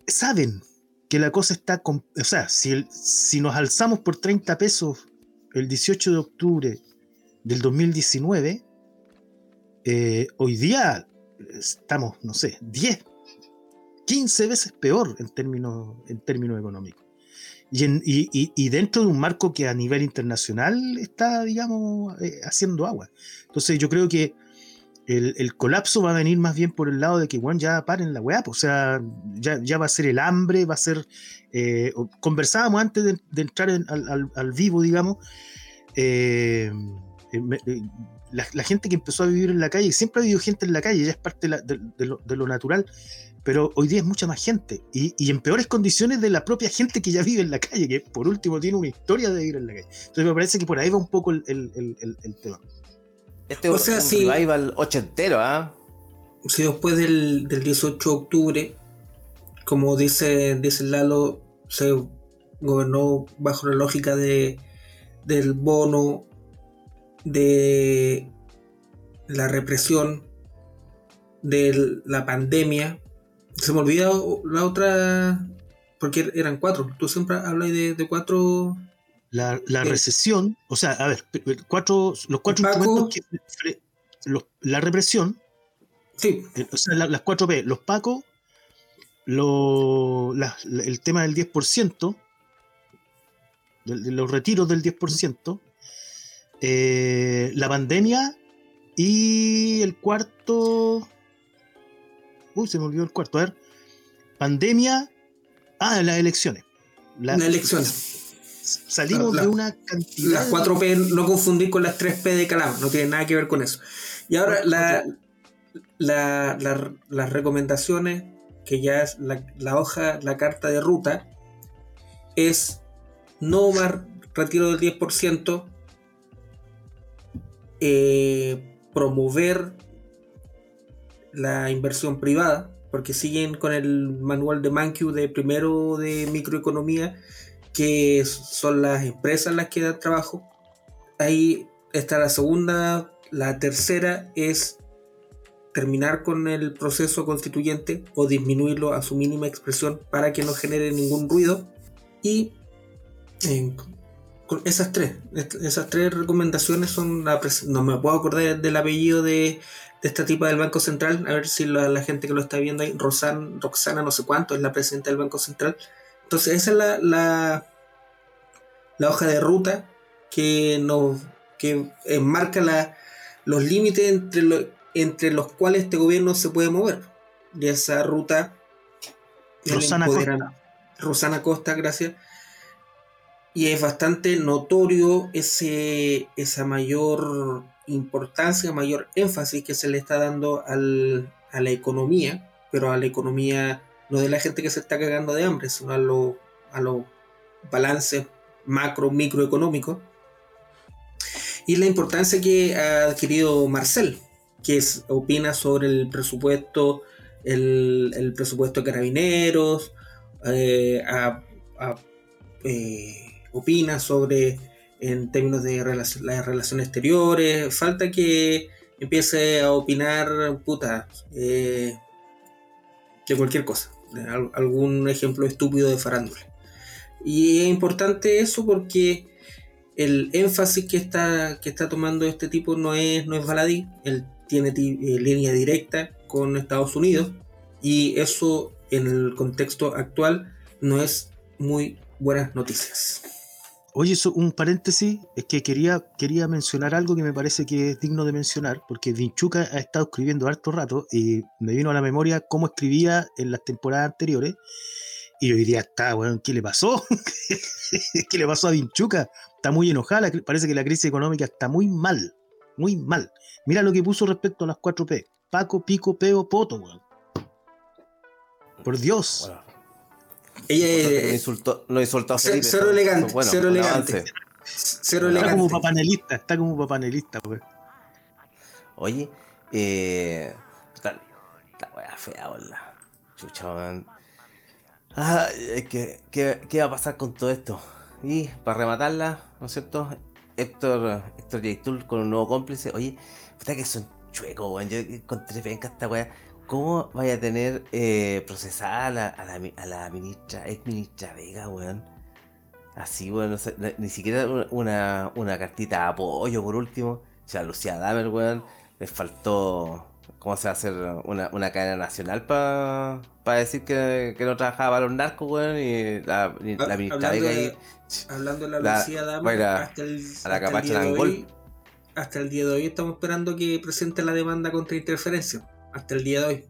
S1: saben que la cosa está, o sea, si, si nos alzamos por 30 pesos el 18 de octubre del 2019, eh, hoy día estamos, no sé, 10, 15 veces peor en términos, en términos económicos. Y, dentro de un marco que a nivel internacional está, digamos, eh, haciendo agua. Entonces yo creo que el, colapso va a venir más bien por el lado de que, bueno, ya paren la weá, o sea, ya, va a ser el hambre, va a ser... Eh, conversábamos antes de, entrar al, vivo, digamos, la, gente que empezó a vivir en la calle, siempre ha habido gente en la calle, ya es parte de, lo, natural, pero hoy día es mucha más gente y, en peores condiciones de la propia gente que ya vive en la calle, que por último tiene una historia de vivir en la calle. Entonces me parece que por ahí va un poco el, tema.
S3: Este o sea, un si, revival ochentero, ¿ah?
S2: Si después del, 18 de octubre, como dice, dice Lalo, se gobernó bajo la lógica de, del bono de la represión, de la pandemia. Se me olvida la otra, porque eran cuatro. Tú siempre hablas de, cuatro.
S1: La, recesión, o sea, a ver, cuatro, los cuatro instrumentos que, la represión,
S2: sí.
S1: Eh, o sea, las cuatro P, los pacos, el tema del 10%, de los retiros del 10%, eh, la pandemia y el cuarto. Uy, se me olvidó el cuarto. A ver. Pandemia. Ah, las elecciones.
S2: las elecciones.
S1: Salimos de una cantidad.
S2: Las 4P, no confundir con las 3P de Calama, no tiene nada que ver con eso. Y ahora la, las recomendaciones, que ya es la, hoja, la carta de ruta, es no más retiro del 10%, eh, promover la inversión privada, porque siguen con el manual de Mankiw de primero de microeconomía, que son las empresas las que dan trabajo. Ahí está la segunda. La tercera es terminar con el proceso constituyente o disminuirlo a su mínima expresión para que no genere ningún ruido. Y eh, esas tres, esas tres recomendaciones son no me puedo acordar del apellido de, esta tipa del Banco Central, a ver si la, gente que lo está viendo ahí, Rosan, Roxana no sé cuánto, es la presidenta del Banco Central. Entonces esa es la, la, la hoja de ruta que nos que enmarca la, los límites entre, entre los cuales este gobierno se puede mover. Y esa ruta
S1: Rosana Costa.
S2: Rosana Costa, gracias. Y es bastante notorio ese, esa mayor importancia, mayor énfasis que se le está dando al, a la economía, pero a la economía no de la gente que se está cagando de hambre, sino a los a los balances macro, microeconómicos. Y la importancia que ha adquirido Marcel, que opina sobre el presupuesto, el, presupuesto de carabineros, eh, eh, opina sobre en términos de las relaciones exteriores. Falta que empiece a opinar, puta, eh, cualquier cosa. algún ejemplo estúpido de farándula. Y es importante eso porque el énfasis que está, que está tomando este tipo no es, no es baladí, él tiene eh, línea directa con Estados Unidos y eso en el contexto actual no es muy buenas noticias.
S1: Oye, un paréntesis, es que quería, quería mencionar algo que me parece que es digno de mencionar, porque Vinchuca ha estado escribiendo harto rato y me vino a la memoria cómo escribía en las temporadas anteriores. Y hoy día está, weón, ¿qué le pasó? ¿Qué le pasó a Vinchuca? Está muy enojada, parece que la crisis económica está muy mal, muy mal. Mira lo que puso respecto a las 4P. Paco, pico, peo, poto, weón. Por Dios.
S2: Ella
S3: insultó, no insultó a
S2: Felipe. Cero elegante, cero elegante. Cero
S1: está como papanelista, está como papanelista, pues.
S3: Oye, eh. Tal, la wea fea, hola. Chucha, man. Ah, ¿qué, qué, ¿qué, va a pasar con todo esto? Y para rematarla, ¿no es cierto? Héctor, Héctor J. con un nuevo cómplice. Oye, puta que son chuecos, weón. Yo encontré venga esta weá. ¿Cómo vaya a tener eh, procesada a la, a, la, a la, ministra, ex ministra Vega, weón? Así, weón, ni siquiera una, una cartita de apoyo por último. O sea, Lucía Damer, weón, les faltó, ¿cómo se va a hacer? Una, una cadena nacional para decir que, que, no trabajaba para los narcos, weón, y la, la ministra Vega ahí.
S2: Hablando de la, Lucía Damer, hasta el, a la hasta el de hoy, hasta el día de hoy estamos esperando que presente la demanda contra interferencia hasta el día de hoy.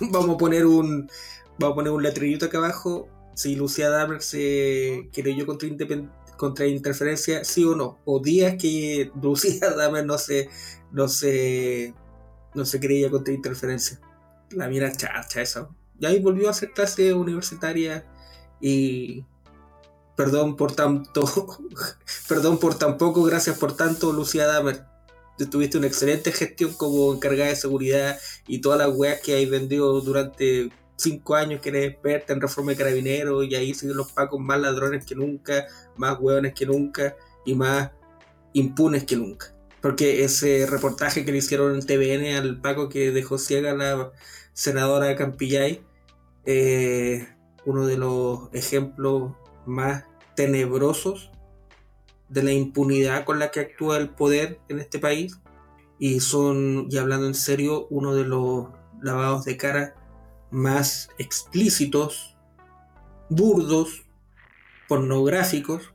S2: vamos a poner un vamos a poner un letrillito acá abajo si Lucía Damer se creyó contra, contra interferencia, sí o no. O días que Lucía Damer no se, no se, no se creía contra interferencia. La mira chacha esa. Y ahí volvió a hacer clase universitaria y perdón por tanto, perdón por tan poco, gracias por tanto, Lucía Damer tuviste una excelente gestión como encargada de seguridad y todas las weas que hay vendido durante cinco años que eres experta en reforma de carabineros y ahí siguen los pacos más ladrones que nunca, más hueones que nunca y más impunes que nunca. Porque ese reportaje que le hicieron en TVN al Paco que dejó ciega a la senadora Campillay, eh, uno de los ejemplos más tenebrosos de la impunidad con la que actúa el poder en este país. Y son, y hablando en serio, uno de los lavados de cara más explícitos, burdos, pornográficos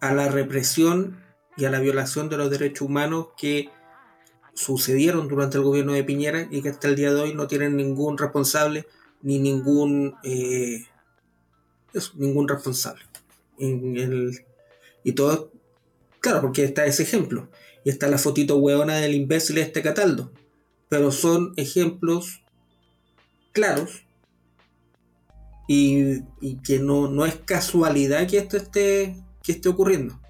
S2: a la represión y a la violación de los derechos humanos que sucedieron durante el gobierno de Piñera y que hasta el día de hoy no tienen ningún responsable ni ningún eh, ningún responsable en el y todo, claro, porque está ese ejemplo. Y está la fotito hueona del imbécil este Cataldo. Pero son ejemplos claros y, que no, no, es casualidad que esto esté, que esté ocurriendo.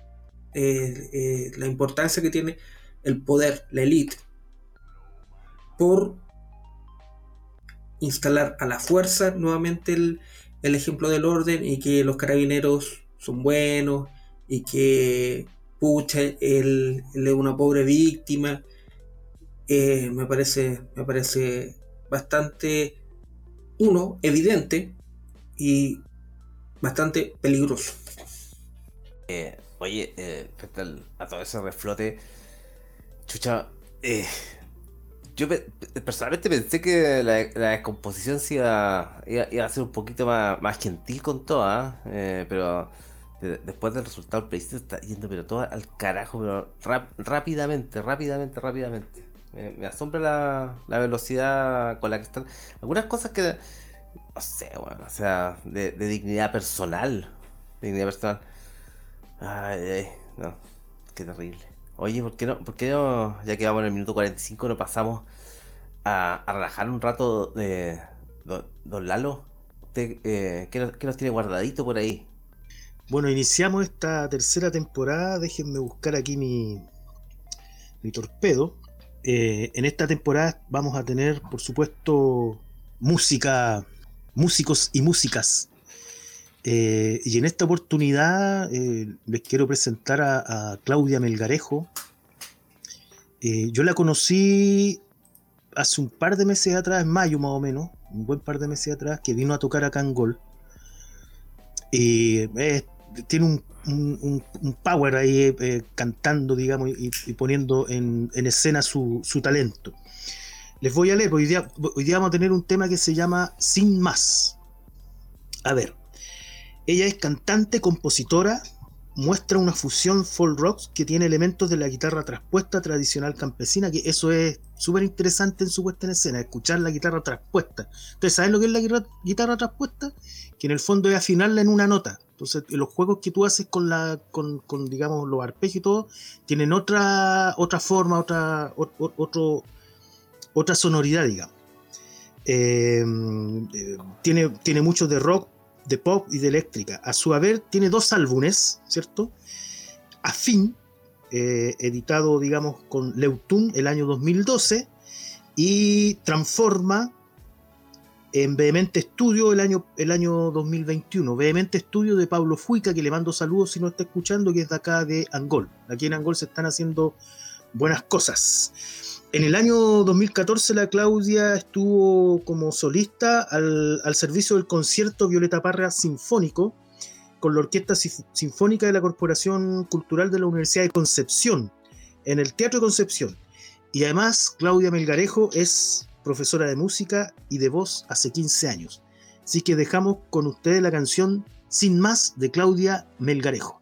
S2: La importancia que tiene el poder, la élite, por instalar a la fuerza nuevamente el, el ejemplo del orden y que los carabineros son buenos y que, pucha, él, es una pobre víctima. Eh, me, parece, me parece bastante, uno, evidente y bastante peligroso.
S3: Eh, oye, eh, a todo ese reflote, chucha, eh, yo personalmente pensé que la, descomposición iba, a ser un poquito más, más gentil con todas, pero después del resultado el plebiscito está yendo pero todo al carajo, pero rápidamente, rápidamente, rápidamente. Me, asombra la, velocidad con la que están. Algunas cosas que, no sé, bueno, o sea, de, dignidad personal. dignidad personal. Ay, ay, no, qué terrible. Oye, ¿por qué no, no ya que vamos en el minuto 45, no pasamos a, relajar un rato de don, Lalo? eh, ¿qué, ¿Qué nos tiene guardadito por ahí?
S1: Bueno, iniciamos esta tercera temporada. Déjenme buscar aquí mi, mi torpedo. Eh, en esta temporada vamos a tener, por supuesto, música, músicos y músicas. Eh, y en esta oportunidad eh, les quiero presentar a, Claudia Melgarejo. yo la conocí hace un par de meses atrás, en mayo más o menos, un buen par de meses atrás, que vino a tocar acá en Gol. Y tiene un, power ahí eh, cantando, digamos, y, poniendo en, escena su, talento. Les voy a leer, hoy día, hoy día vamos a tener un tema que se llama Sin Más. A ver, ella es cantante, compositora, muestra una fusión folk rock que tiene elementos de la guitarra traspuesta tradicional campesina, que eso es súper interesante en su puesta en escena, escuchar la guitarra traspuesta. Entonces, ¿saben lo que es la guitarra traspuesta? Que en el fondo es afinarla en una nota. Entonces, los juegos que tú haces con la, con digamos, los arpegios y todo, tienen otra, otra forma, otra, otro, otra sonoridad, digamos. Eh, eh, tiene, tiene mucho de rock, de pop y de eléctrica. A su haber tiene dos álbumes, ¿cierto? Afín, eh, editado, digamos, con Leutun el año 2012, y Transforma en Vehemente Estudio el año, el año 2021. Vehemente Estudio de Pablo Fuica, que le mando saludos si no está escuchando, que es de acá de Angol. Aquí en Angol se están haciendo buenas cosas. En el año 2014 la Claudia estuvo como solista al, servicio del concierto Violeta Parra Sinfónico con la Orquesta Sinfónica de la Corporación Cultural de la Universidad de Concepción, en el Teatro Concepción. Y además Claudia Melgarejo es profesora de música y de voz hace 15 años. Así que dejamos con ustedes la canción Sin más de Claudia Melgarejo.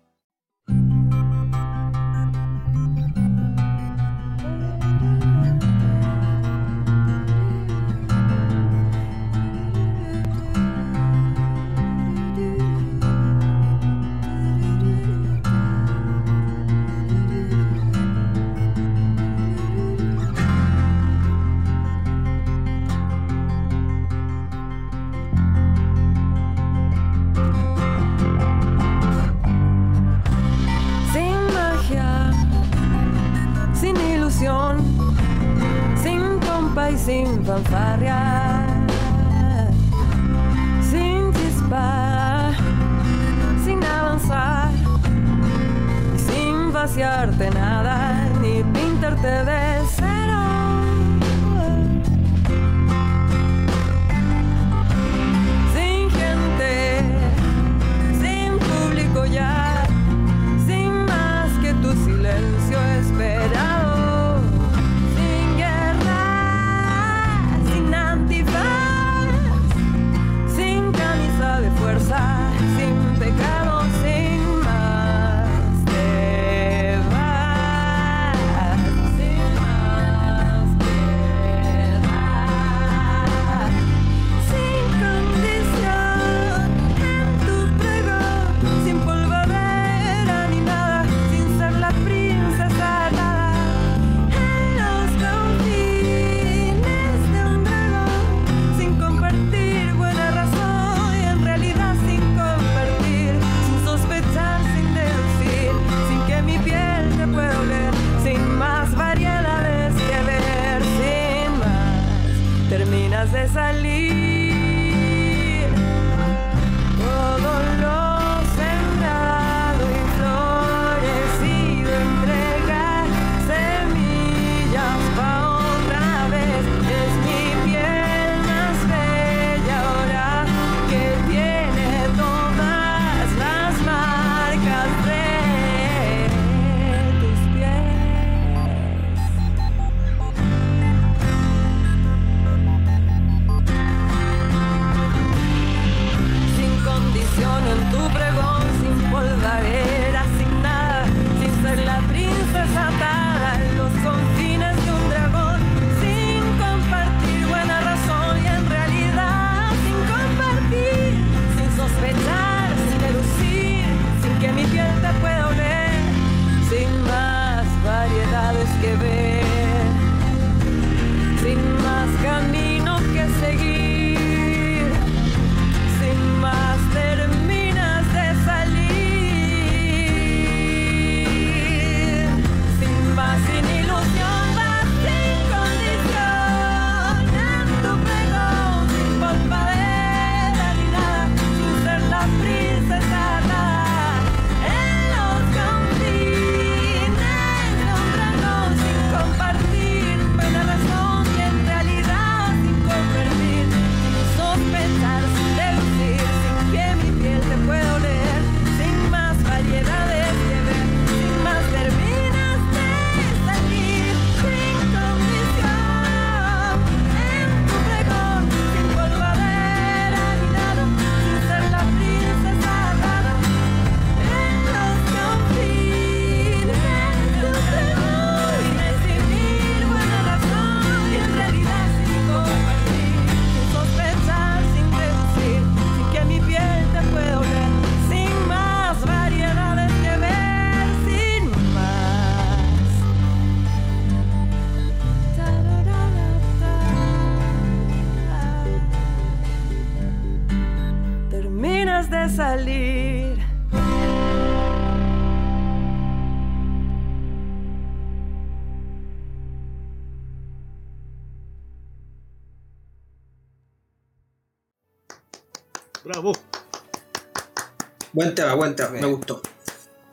S2: Buen tema, buen tema, me gustó.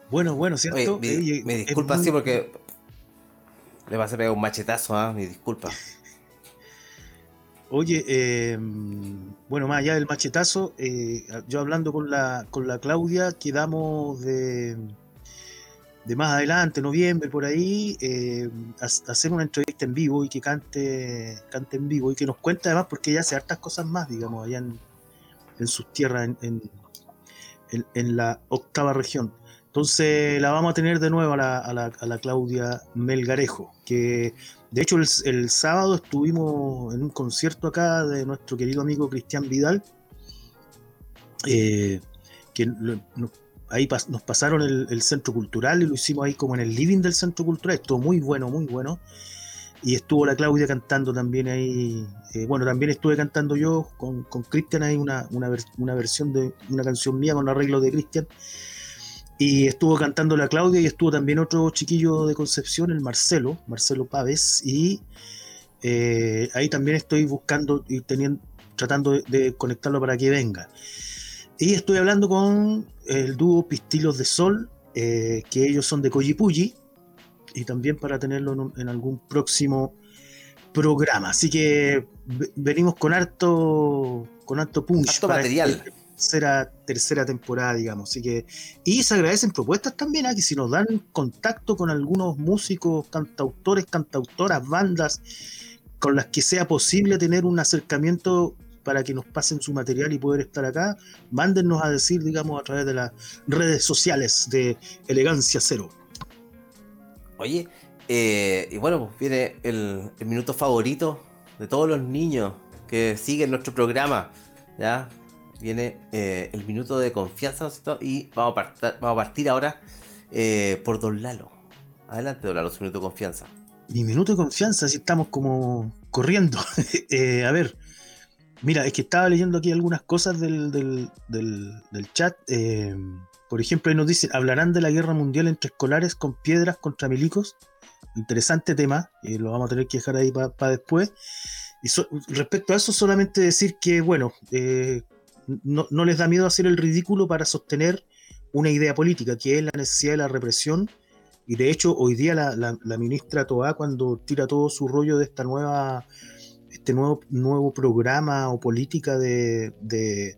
S1: Bueno, bueno,
S3: Oye,
S1: ¿cierto?
S3: me, disculpa
S1: muy-
S3: sí porque le vas a pegar un machetazo, ¿ah? Mi disculpa.
S1: Oye, eh, bueno, más allá del machetazo, eh, yo hablando con la, con la Claudia, quedamos de, de más adelante, noviembre, por ahí, eh, a- a hacer una entrevista en vivo y que cante, cante en vivo y que nos cuente además, porque ella hace hartas cosas más, digamos, allá en, en sus tierras, en, en, en- la octava región. Entonces la vamos a tener de nuevo a la, a la- Claudia Melgarejo, que de hecho el, sábado estuvimos en un concierto acá de nuestro querido amigo Cristian Vidal, eh, que ahí nos pasaron el, el centro cultural y lo hicimos ahí como en el living del centro cultural, estuvo muy bueno, muy bueno. Y estuvo la Claudia cantando también ahí. eh, bueno, también estuve cantando yo con, Cristian ahí una, una, una versión de una canción mía con arreglo de Cristian. Y estuvo cantando la Claudia y estuvo también otro chiquillo de Concepción, el Marcelo, Marcelo Paves. Y eh, ahí también estoy buscando y teniendo, tratando de, de conectarlo para que venga. Y estoy hablando con el dúo Pistilos de Sol, eh, que ellos son de Coyipulli, y también para tenerlo en, un- en algún próximo programa. Así que ve- venimos con harto, con harto punch.
S3: Harto
S1: para
S3: material.
S1: Tercera, tercera temporada, digamos. Así que, y se agradecen propuestas también, ¿ah? que si nos dan contacto con algunos músicos, cantautores, cantautoras, bandas, con las que sea posible tener un acercamiento para que nos pasen su material y poder estar acá, mándennos a decir, digamos, a través de las redes sociales de Elegancia Cero.
S3: Oye, eh, y bueno, pues viene el, minuto favorito de todos los niños que siguen nuestro programa. ¿Ya? Viene eh, el minuto de confianza y vamos a, partar- vamos a partir ahora eh, por Don Lalo. Adelante, Don Lalo, su minuto de confianza.
S1: Mi minuto de confianza, si estamos como corriendo. A ver, mira, es que estaba leyendo aquí algunas cosas del- del chat. Por ejemplo, ahí nos dicen, hablarán de la guerra mundial entre escolares con piedras contra milicos. Interesante tema, eh, lo vamos a tener que dejar ahí para después. Y respecto a eso, solamente decir que, bueno, eh, no, no les da miedo hacer el ridículo para sostener una idea política, que es la necesidad de la represión y de hecho, hoy día la, la- la ministra Toá, cuando tira todo su rollo de esta nueva, este nuevo, nuevo programa o política de, de,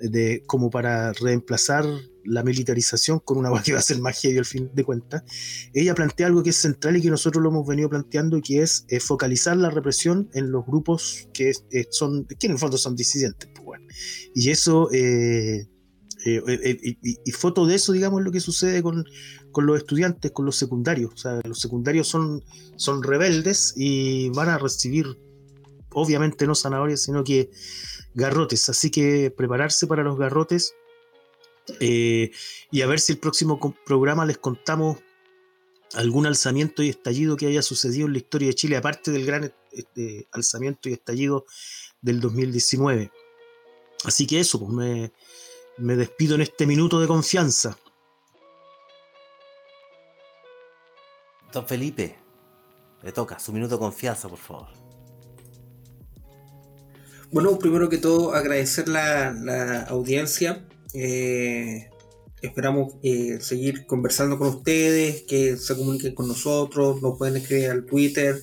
S1: de- como para reemplazar la militarización con una que va a ser más heavy al fin de cuentas, ella plantea algo que es central y que nosotros lo hemos venido planteando y que es eh, focalizar la represión en los grupos que eh, son, que en el fondo son disidentes. pues, bueno. Y eso, eh, y- y foto de eso, digamos, es lo que sucede con, con los estudiantes, con los secundarios. O sea, los secundarios son, son rebeldes y van a recibir, obviamente no zanahorias, sino que garrotes. Así que prepararse para los garrotes eh, y a ver si el próximo programa les contamos algún alzamiento y estallido que haya sucedido en la historia de Chile, aparte del gran este, alzamiento y estallido del 2019. Así que eso, pues me, me despido en este minuto de confianza.
S3: Don Felipe, le toca su minuto de confianza, por favor.
S2: Bueno, primero que todo agradecer la, la audiencia. Eh, esperamos eh, seguir conversando con ustedes, que se comuniquen con nosotros, nos pueden escribir al Twitter,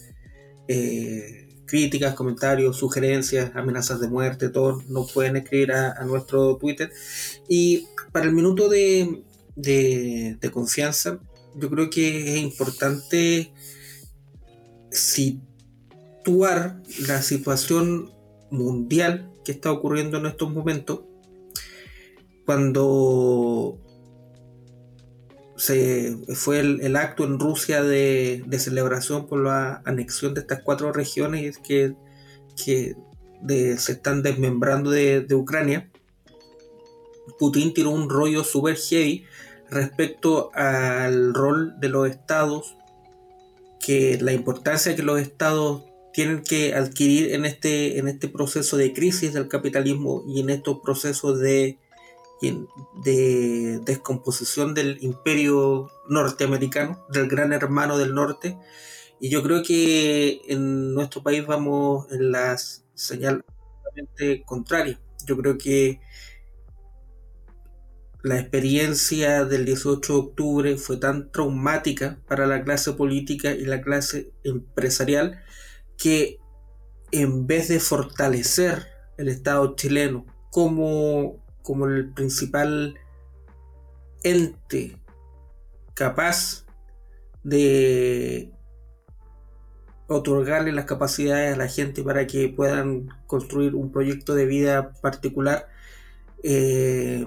S2: eh, críticas, comentarios, sugerencias, amenazas de muerte, todos nos pueden escribir a, nuestro Twitter. Y para el minuto de, de confianza, yo creo que es importante situar la situación mundial que está ocurriendo en estos momentos cuando se fue el, acto en Rusia de, celebración por la anexión de estas cuatro regiones que, que se están desmembrando de, de Ucrania, Putin tiró un rollo super heavy respecto al rol de los estados, que la importancia que los estados tienen que adquirir en este, en este proceso de crisis del capitalismo y en estos procesos de, de descomposición del imperio norteamericano, del gran hermano del norte. Y yo creo que en nuestro país vamos en la señal contraria. Yo creo que la experiencia del 18 de octubre fue tan traumática para la clase política y la clase empresarial que en vez de fortalecer el Estado chileno como, como el principal ente capaz de otorgarle las capacidades a la gente para que puedan construir un proyecto de vida particular, eh,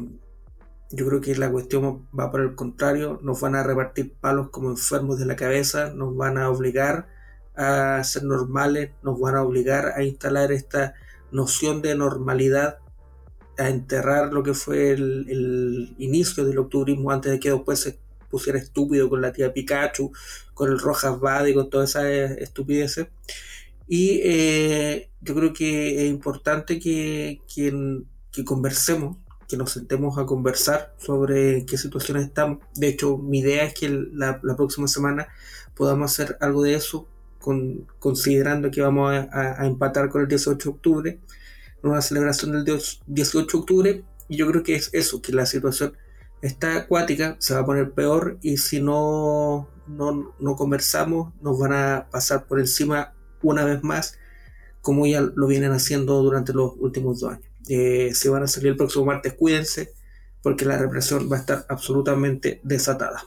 S2: yo creo que la cuestión va por el contrario, nos van a repartir palos como enfermos de la cabeza, nos van a obligar a ser normales, nos van a obligar a instalar esta noción de normalidad, a enterrar lo que fue el, el inicio del octubrismo antes de que después se pusiera estúpido con la tía Pikachu, con el Rojas Bad y con todas esas estupideces. Y eh, yo creo que es importante que, que, que conversemos, que nos sentemos a conversar sobre qué situaciones estamos. De hecho, mi idea es que la, la próxima semana podamos hacer algo de eso, con, considerando que vamos a, a, a, empatar con el 18 de octubre, una celebración del 18 de octubre. Y yo creo que es eso, que la situación está acuática, se va a poner peor y si no, no, no conversamos nos van a pasar por encima una vez más, como ya lo vienen haciendo durante los últimos dos años. Eh, si van a salir el próximo martes, cuídense, porque la represión va a estar absolutamente desatada.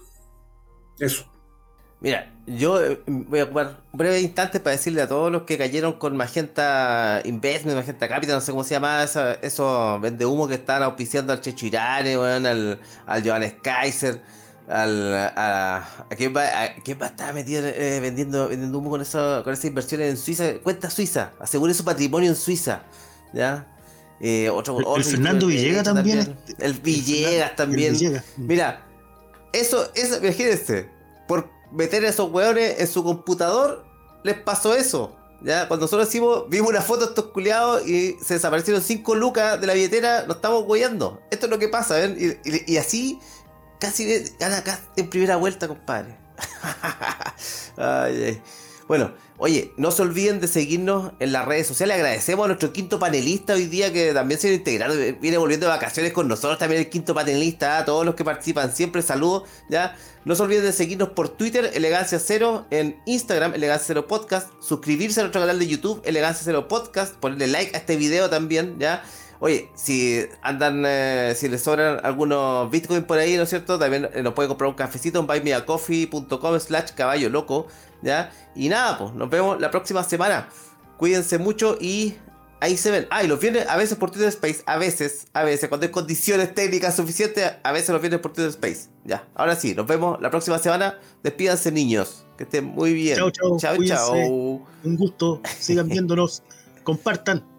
S2: Eso.
S3: Mira, yo eh, voy a ocupar un breve instante para decirle a todos los que cayeron con Magenta Investment, Magenta Capital, no sé cómo se llama, esos vende humo que están auspiciando al Checho Irane, bueno, al, al Johannes Kaiser, al, a, a, quién va, a, quién va a estar metido eh, vendiendo, vendiendo humo con, eso, con esas inversiones en Suiza, cuenta Suiza, asegure su patrimonio en Suiza, ¿ya?
S1: Eh, otro, el, otro, el Fernando Villegas también.
S3: El Villegas también. Villegas. Mira, eso, eso, imagínense, meter a esos weones en su computador, les pasó eso. Ya, cuando nosotros decimos, vimos una foto de estos culiados y se desaparecieron 5 lucas de la billetera, nos estamos hueando. Esto es lo que pasa, ¿ven? Y, así, casi gana en primera vuelta, compadre. ay, ay. Bueno, oye, no se olviden de seguirnos en las redes sociales. Agradecemos a nuestro quinto panelista hoy día que también se integrado, viene volviendo de vacaciones con nosotros. También el quinto panelista, a todos los que participan siempre, saludos. Ya, no se olviden de seguirnos por Twitter, Elegancia Cero, en Instagram, Elegancia Cero Podcast, suscribirse a nuestro canal de YouTube, Elegancia Cero Podcast, ponerle like a este video también, ya. Oye, si andan, eh, si les sobran algunos bitcoins por ahí, ¿no es cierto? También eh, nos pueden comprar un cafecito en buymeacoffee.com slash caballo loco, ¿ya? Y nada, pues, nos vemos la próxima semana. Cuídense mucho y ahí se ven. Ah, y los viernes a veces por Twitter Space, a veces, a veces, cuando hay condiciones técnicas suficientes, a veces los viernes por Twitter Space. Ya, ahora sí, nos vemos la próxima semana. Despídanse, niños. Que estén muy bien.
S1: Chao, chao.
S3: Chao, chao.
S1: Un gusto. Sigan viéndonos. Compartan.